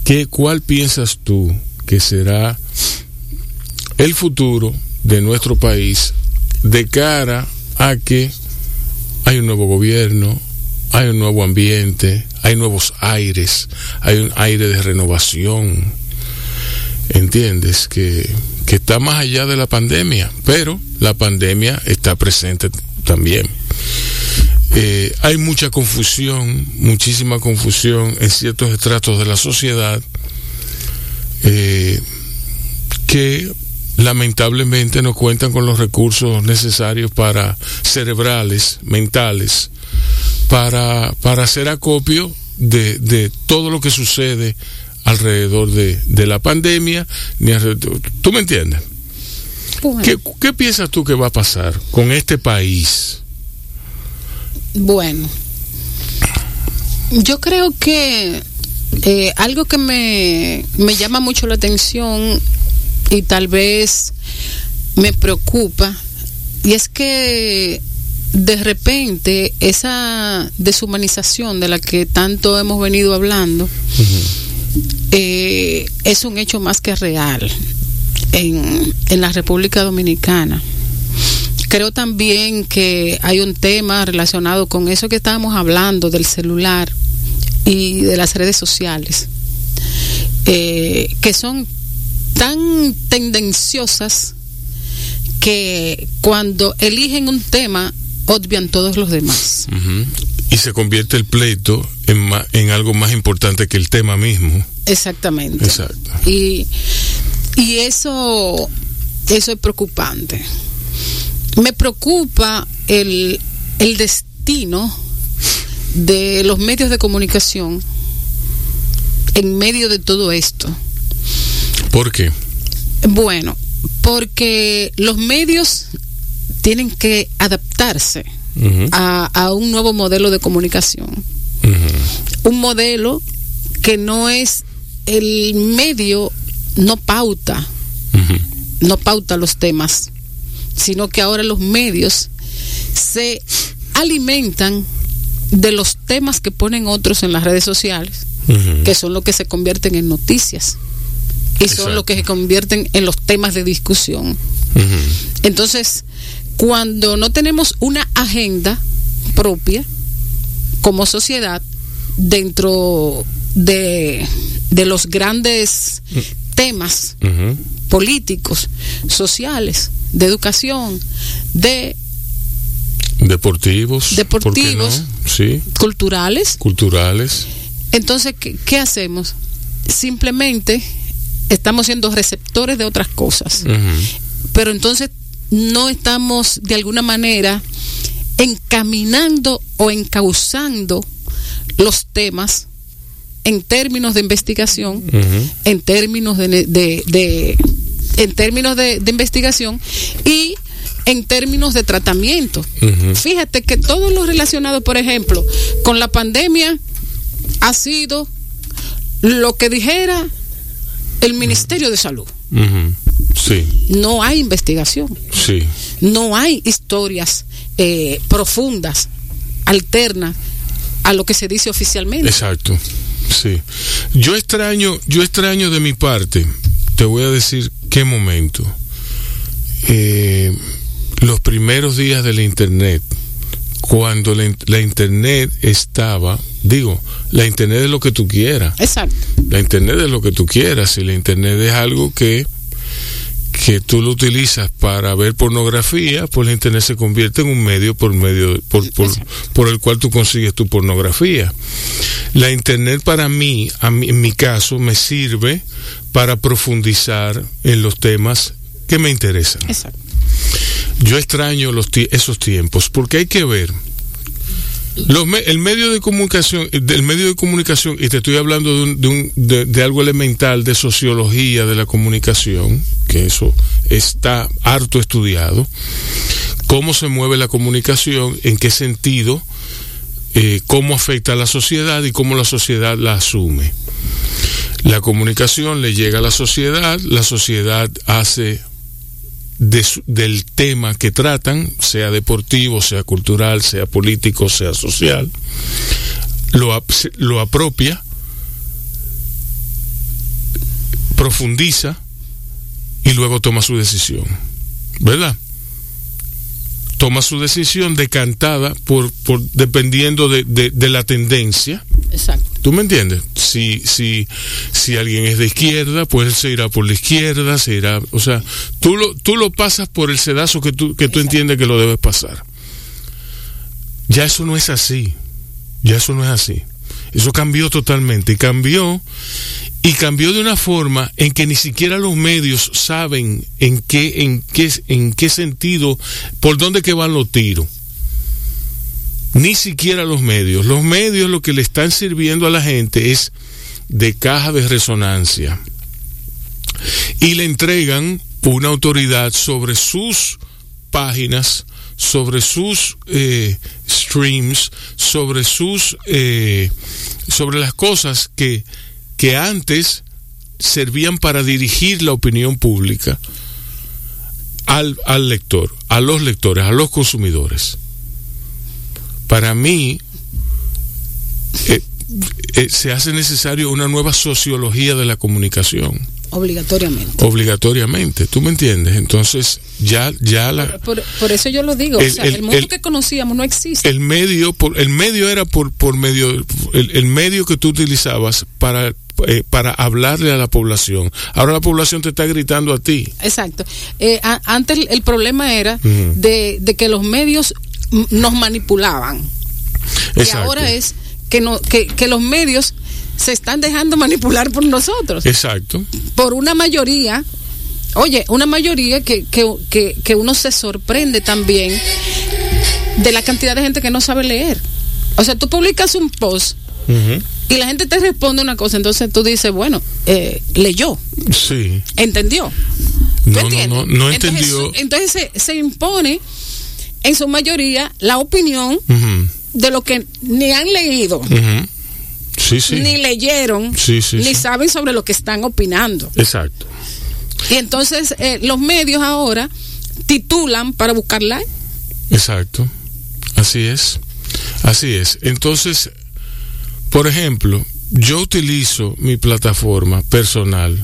¿qué, ¿cuál piensas tú que será el futuro de nuestro país de cara a que hay un nuevo gobierno, hay un nuevo ambiente, hay nuevos aires, hay un aire de renovación, ¿entiendes? Que, que está más allá de la pandemia, pero la pandemia está presente también. Eh, hay mucha confusión, muchísima confusión en ciertos estratos de la sociedad eh, que lamentablemente no cuentan con los recursos necesarios para cerebrales, mentales, para, para hacer acopio de, de todo lo que sucede alrededor de, de la pandemia. Ni alrededor- ¿Tú me entiendes? Bueno, ¿Qué, ¿Qué piensas tú que va a pasar con este país? bueno. yo creo que eh, algo que me, me llama mucho la atención y tal vez me preocupa, y es que de repente esa deshumanización de la que tanto hemos venido hablando eh, es un hecho más que real en, en la República Dominicana. Creo también que hay un tema relacionado con eso que estábamos hablando del celular y de las redes sociales, eh, que son tan tendenciosas que cuando eligen un tema obvian todos los demás. Y se convierte el pleito en, en algo más importante que el tema mismo. Exactamente. Exacto. Y, y eso, eso es preocupante. Me preocupa el, el destino de los medios de comunicación en medio de todo esto. ¿Por qué? Bueno, porque los medios tienen que adaptarse a, a, un nuevo modelo de comunicación. Un modelo que no es el medio, no pauta, no pauta los temas, sino que ahora los medios se alimentan de los temas que ponen otros en las redes sociales, que son los que se convierten en noticias y son los que se convierten en los temas de discusión. Entonces, cuando no tenemos una agenda propia como sociedad dentro de, de los grandes temas políticos, sociales, de educación, de deportivos, deportivos, sí, culturales, culturales. Entonces, ¿qué, ¿qué, hacemos? Simplemente estamos siendo receptores de otras cosas, uh -huh. pero entonces no estamos de alguna manera encaminando o encauzando los temas en términos de investigación, uh -huh. en términos de, de, de en términos de, de, investigación y en términos de tratamiento. Uh -huh. Fíjate que todo lo relacionado, por ejemplo, con la pandemia ha sido lo que dijera el Ministerio de Salud. Uh -huh. Sí. No hay investigación. Sí. No hay historias eh, profundas, alternas a lo que se dice oficialmente. Exacto. Sí. Yo extraño, yo extraño de mi parte, te voy a decir qué momento. Eh, los primeros días de la internet, cuando la, la, internet estaba, digo, la internet es lo que tú quieras. Exacto. La internet es lo que tú quieras y la internet es algo que que tú lo utilizas para ver pornografía, pues la internet se convierte en un medio por medio por, por, por el cual tú consigues tu pornografía. La internet para mí, a mí, en mi caso, me sirve para profundizar en los temas que me interesan. Exacto. Yo extraño los esos tiempos porque hay que ver el medio de comunicación, del medio de comunicación, y te estoy hablando de, de, algo elemental de sociología de la comunicación, que eso está harto estudiado, cómo se mueve la comunicación, en qué sentido, eh, cómo afecta a la sociedad y cómo la sociedad la asume. La comunicación le llega a la sociedad, la sociedad hace de, del tema que tratan, sea deportivo, sea cultural, sea político, sea social, lo, lo apropia, profundiza y luego toma su decisión. ¿Verdad? Toma su decisión decantada por, por dependiendo de, de, de la tendencia. Exacto. ¿Tú me entiendes? Si, si, si alguien es de izquierda, pues él se irá por la izquierda, se irá, o sea, tú lo, tú lo pasas por el sedazo que tú, que tú entiendes que lo debes pasar. Ya eso no es así. Ya eso no es así. Eso cambió totalmente y cambió y cambió de una forma en que ni siquiera los medios saben en qué en qué en qué sentido por dónde que van los tiros ni siquiera los medios. Los medios lo que le están sirviendo a la gente es de caja de resonancia. Y le entregan una autoridad sobre sus páginas, sobre sus eh, streams, sobre sus eh, sobre las cosas que, que antes servían para dirigir la opinión pública al, al lector, a los lectores, a los consumidores para mí eh, eh, se hace necesario una nueva sociología de la comunicación. Obligatoriamente. Obligatoriamente, ¿tú me entiendes? Entonces, ya, ya la... Por, por eso yo lo digo, el, o sea, el, el mundo el, que conocíamos no existe. El medio, por, el medio era por, por medio, el, medio que tú utilizabas para, eh, para hablarle a la población. Ahora la población te está gritando a ti. Exacto. Eh, a, antes el problema era uh -huh. de, de que los medios nos manipulaban. Y ahora es que, no, que, que los medios se están dejando manipular por nosotros. Exacto. Por una mayoría, oye, una mayoría que, que, que, que uno se sorprende también de la cantidad de gente que no sabe leer. O sea, tú publicas un post y la gente te responde una cosa, entonces tú dices, bueno, eh, leyó. Sí. ¿Entendió? No, no, no, no, entendió. Entonces, entonces se, se, impone en su mayoría la opinión de lo que ni han leído. Sí, sí. Ni leyeron, sí, ni saben sobre lo que están opinando. Exacto. Y entonces eh, los medios ahora titulan para buscar like. Exacto. Así es. Así es. Entonces, por ejemplo, yo utilizo mi plataforma personal,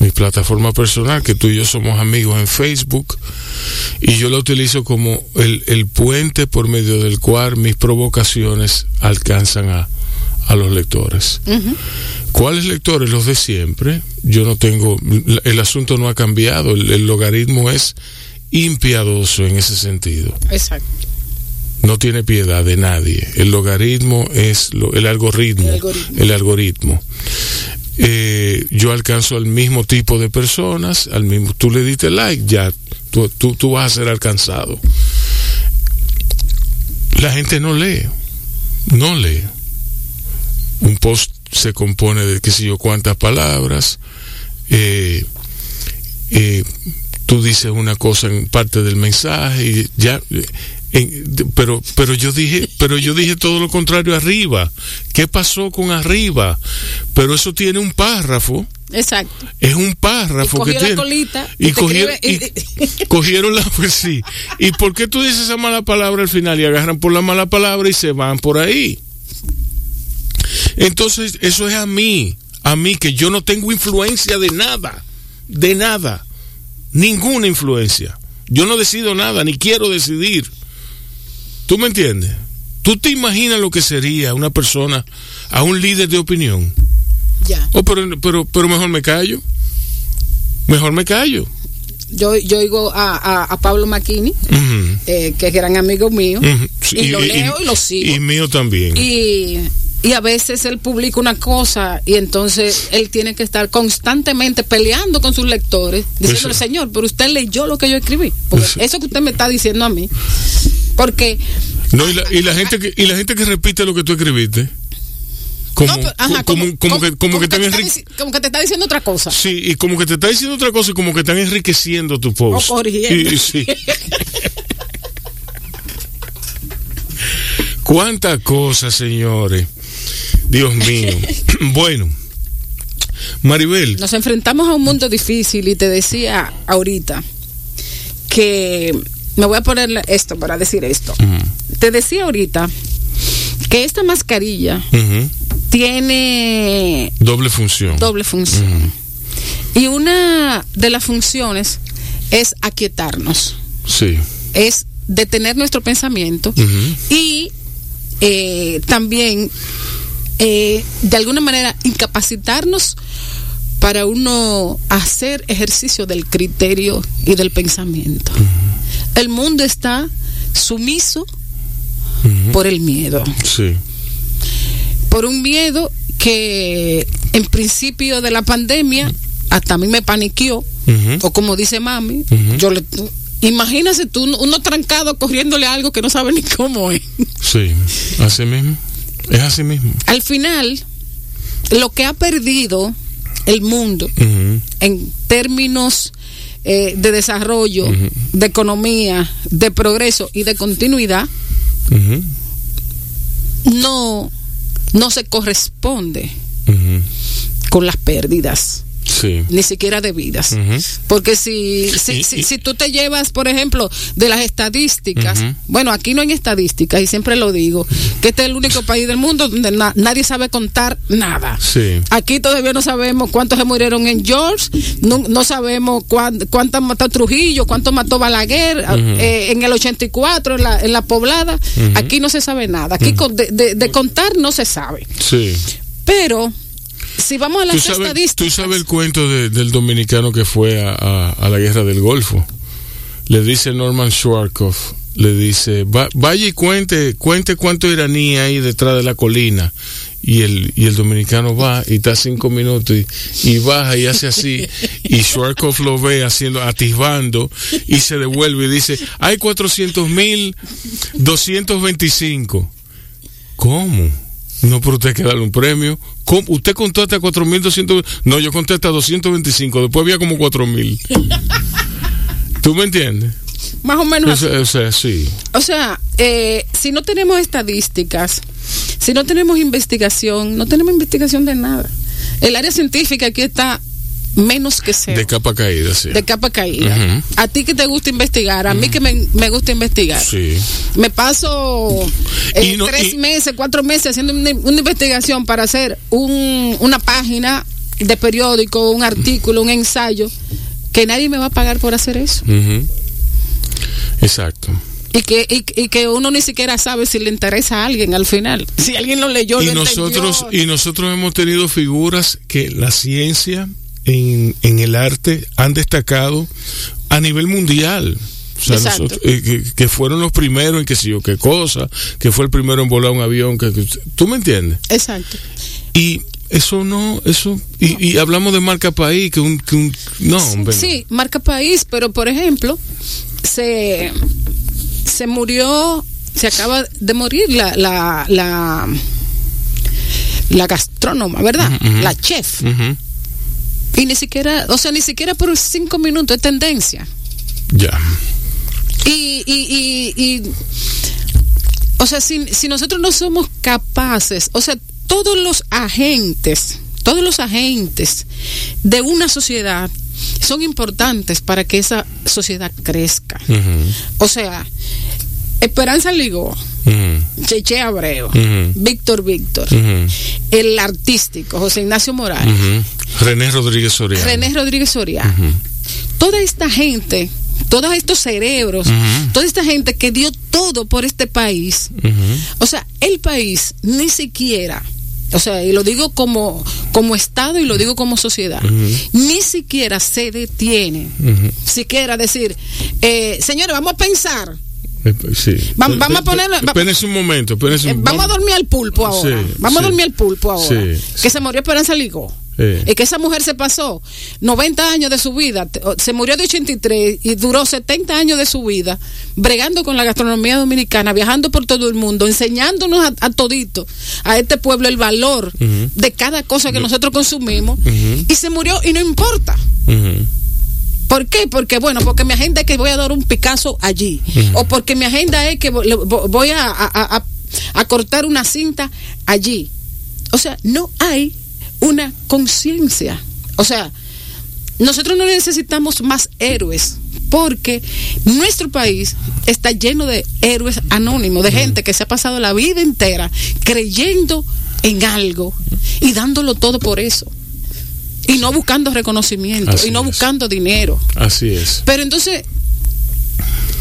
mi plataforma personal, que tú y yo somos amigos en Facebook, y yo la utilizo como el, el puente por medio del cual mis provocaciones alcanzan a, a los lectores. Uh -huh. ¿Cuáles lectores? Los de siempre. Yo no tengo, el asunto no ha cambiado, el, el logaritmo es impiadoso en ese sentido. Exacto no tiene piedad de nadie. El logaritmo es lo, el, algoritmo, el algoritmo. El algoritmo. Eh, yo alcanzo al mismo tipo de personas, al mismo, tú le diste like, ya tú, tú, tú vas a ser alcanzado. La gente no lee, no lee. Un post se compone de qué sé yo cuántas palabras. Eh, eh, tú dices una cosa en parte del mensaje y ya en, pero pero yo dije pero yo dije todo lo contrario arriba. Qué pasó con arriba pero eso tiene un párrafo. Exacto. Es un párrafo y que tiene la colita y, cogieron, y, cogieron la pues sí. Y por qué tú dices esa mala palabra al final y agarran por la mala palabra y se van por ahí. Entonces eso es a mí. A mí que yo no tengo influencia de nada. De nada. Ninguna influencia. Yo no decido nada ni quiero decidir ¿Tú me entiendes? ¿Tú te imaginas lo que sería una persona a un líder de opinión? Ya. Oh, pero, pero, pero mejor me callo. Mejor me callo. Yo, yo oigo a, a, a Pablo Maquini, uh -huh. eh, que es gran amigo mío, uh -huh. sí, y, y, lo leo y, y, lo sigo. Y mío también. Y, y a veces él publica una cosa y entonces él tiene que estar constantemente peleando con sus lectores, diciéndole, eso. señor, pero usted leyó lo que yo escribí. Porque eso. eso que usted me está diciendo a mí porque no y la, y la gente que y la gente que repite lo que tú escribiste como, no, pero, ajá, como, como, como, que, como, que, te están como que te está diciendo otra cosa. Sí, y como que te está diciendo otra cosa y como que están enriqueciendo tu post. O. Y, sí. Cuántas cosas, señores. Dios mío. bueno, Maribel. Nos enfrentamos a un mundo difícil y te decía ahorita que me voy a poner esto para decir esto. Uh -huh. Te decía ahorita que esta mascarilla uh -huh. tiene doble función. Doble función. Uh -huh. Y una de las funciones es aquietarnos. Sí. Es detener nuestro pensamiento y eh, también eh, de alguna manera incapacitarnos para uno hacer ejercicio del criterio y del pensamiento. El mundo está sumiso uh -huh. por el miedo. Sí. Por un miedo que en principio de la pandemia hasta a mí me paniqueó, uh -huh. o como dice mami, uh -huh. yo le imagínese tú uno trancado corriéndole algo que no sabe ni cómo es. Sí, así mismo. Es así mismo. Al final, lo que ha perdido el mundo en términos eh, de desarrollo, uh -huh. de economía, de progreso y de continuidad, uh -huh. no, no se corresponde con las pérdidas. Sí. Ni siquiera de vidas. Uh -huh. Porque si, si, y, si, y... si, tú te llevas, por ejemplo, de las estadísticas, uh -huh. bueno, aquí no hay estadísticas, y siempre lo digo, que este es el único país del mundo donde na nadie sabe contar nada. Sí. Aquí todavía no sabemos cuántos se murieron en George, no, no sabemos cuántos mató Trujillo, cuántos mató Balaguer, uh -huh. eh, en el 84, en la, en la poblada. Aquí no se sabe nada. Aquí de, de, de contar no se sabe. Sí. Pero si vamos a las ¿Tú sabes, estadísticas. Tú sabes el cuento de, del dominicano que fue a, a, a, la guerra del Golfo. Le dice Norman Schwarzkopf le dice, vaya y cuente, cuente cuánto iraní hay detrás de la colina. Y el, y el dominicano va y está cinco minutos y, baja y hace así. Y Schwarzkopf lo ve haciendo, atisbando y se devuelve y dice, hay 400 mil 225. ¿Cómo? No, pero usted que darle un premio. ¿Cómo? ¿Usted contó hasta 4.200? No, yo conté hasta 225. Después había como 4.000. ¿Tú me entiendes? Más o menos. O sea, sí. O sea, eh, si no tenemos estadísticas, si no tenemos investigación, no tenemos investigación de nada. El área científica aquí está menos que cero. De capa caída, sí. De capa caída. A ti que te gusta investigar, a mí que me, gusta investigar. Sí. Me paso eh, tres meses, cuatro meses haciendo una, investigación para hacer un, una página de periódico, un artículo, un ensayo, que nadie me va a pagar por hacer eso. Exacto. Y que, y, que uno ni siquiera sabe si le interesa a alguien al final. Si alguien lo leyó, y nosotros Y nosotros hemos tenido figuras que la ciencia en, en el arte han destacado a nivel mundial. O sea, nosotros, eh, que, fueron los primeros en que sé yo qué cosa, que fue el primero en volar un avión, que, tú me entiendes. Exacto. Y eso no, eso, y, hablamos de marca país, que un, que un no, hombre. Sí, marca país, pero por ejemplo, se, se murió, se acaba de morir la, la, la, la gastrónoma, ¿verdad? La chef. Y ni siquiera, o sea, ni siquiera por cinco minutos es tendencia. Ya. Y, y, y, o sea, si, si nosotros no somos capaces, o sea, todos los agentes, todos los agentes de una sociedad son importantes para que esa sociedad crezca. O sea, Esperanza Ligó, Cheche Abreu, Víctor Víctor, el artístico José Ignacio Morales, René Rodríguez Soria. René Rodríguez Soria. Toda esta gente, todos estos cerebros, toda esta gente que dio todo por este país, o sea, el país ni siquiera o sea, y lo digo como, como Estado y lo digo como sociedad, ni siquiera se detiene, siquiera decir, eh, señores, vamos a pensar. Vamos a ponerlo. Espérense un momento. Vamos a dormir al pulpo ahora. vamos a dormir al pulpo ahora. Que se murió Esperanza Ligo. Es que esa mujer se pasó 90 años de su vida, se murió de 83 y duró 70 años de su vida bregando con la gastronomía dominicana, viajando por todo el mundo, enseñándonos a, todito, a este pueblo, el valor de cada cosa que nosotros consumimos y se murió y no importa. ¿Por qué? Porque, bueno, porque mi agenda es que voy a dar un Picasso allí. O porque mi agenda es que voy a, a cortar una cinta allí. O sea, no hay una conciencia. O sea, nosotros no necesitamos más héroes porque nuestro país está lleno de héroes anónimos, de gente que se ha pasado la vida entera creyendo en algo y dándolo todo por eso. Y no buscando reconocimiento, y no buscando dinero. Así es. Pero entonces,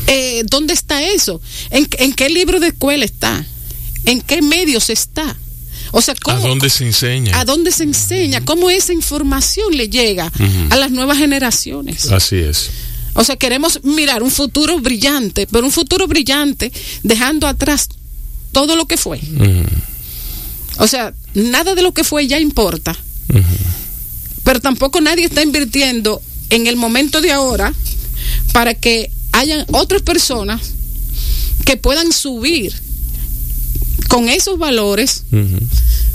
eh, ¿dónde está eso? ¿En, ¿En qué libro de escuela está? ¿En qué medios está? O sea, ¿A dónde se enseña? ¿A dónde se enseña? ¿Cómo esa información le llega a las nuevas generaciones? Así es. O sea, queremos mirar un futuro brillante, pero un futuro brillante dejando atrás todo lo que fue. O sea, nada de lo que fue ya importa. Pero tampoco nadie está invirtiendo en el momento de ahora para que hayan otras personas que puedan subir con esos valores,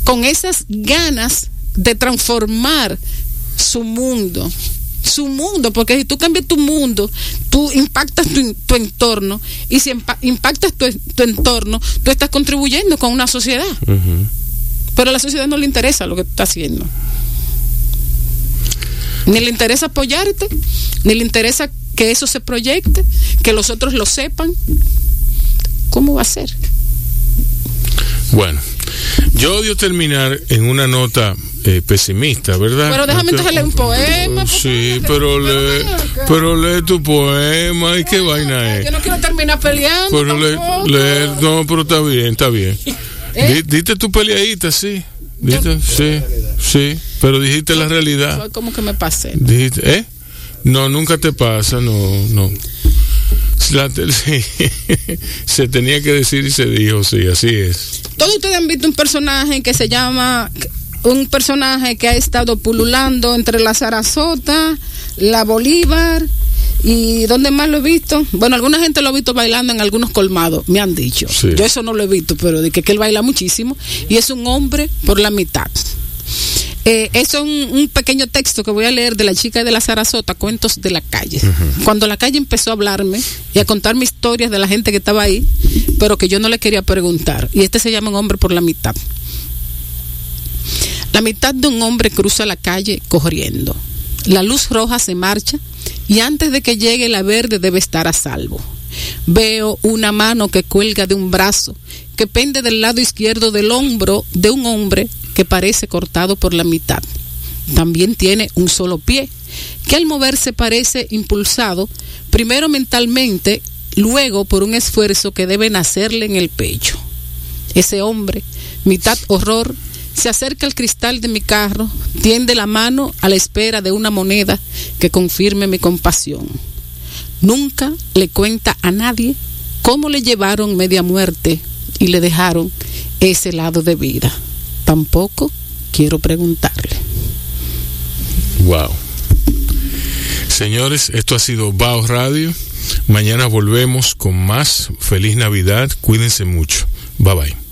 con esas ganas de transformar su mundo. Su mundo, porque si tú cambias tu mundo, tú impactas tu, entorno y si impactas tu, entorno, tú estás contribuyendo con una sociedad. Pero a la sociedad no le interesa lo que tú estás haciendo. Ni le interesa apoyarte, ni le interesa que eso se proyecte, que los otros lo sepan. ¿Cómo va a ser? Bueno, yo odio terminar en una nota eh, pesimista, ¿verdad? Pero déjame entonces leer un poema. Sí, pero lee, pero lee tu poema y qué vaina es. Yo no quiero terminar peleando. Pero leer, no, pero está bien, está bien. ¿Eh? Dite tu peleadita, sí. Sí, sí, pero dijiste la realidad. como que me pasé. Dijiste, ¿eh? No, nunca te pasa, no, no. La, se tenía que decir y se dijo, sí, así es. Todos ustedes han visto un personaje que se llama, un personaje que ha estado pululando entre la Sarasota, la Bolívar y ¿dónde más lo he visto? Bueno, alguna gente lo ha visto bailando en algunos colmados, me han dicho. Sí. Yo eso no lo he visto, pero de que, que él baila muchísimo y es un hombre por la mitad. Eh, eso es un, un, pequeño texto que voy a leer de la chica de la Sarasota, Cuentos de la calle. Uh -huh. Cuando la calle empezó a hablarme y a contarme historias de la gente que estaba ahí, pero que yo no le quería preguntar. Y este se llama Un hombre por la mitad. La mitad de un hombre cruza la calle corriendo. La luz roja se marcha y antes de que llegue la verde debe estar a salvo. Veo una mano que cuelga de un brazo, que pende del lado izquierdo del hombro de un hombre que parece cortado por la mitad. También tiene un solo pie, que al moverse parece impulsado, primero mentalmente, luego por un esfuerzo que debe nacerle en el pecho. Ese hombre, mitad horror, se acerca al cristal de mi carro, tiende la mano a la espera de una moneda que confirme mi compasión. Nunca le cuenta a nadie cómo le llevaron media muerte y le dejaron ese lado de vida. Tampoco quiero preguntarle. Wow. Señores, esto ha sido Bao Radio. Mañana volvemos con más. Feliz Navidad. Cuídense mucho. Bye bye.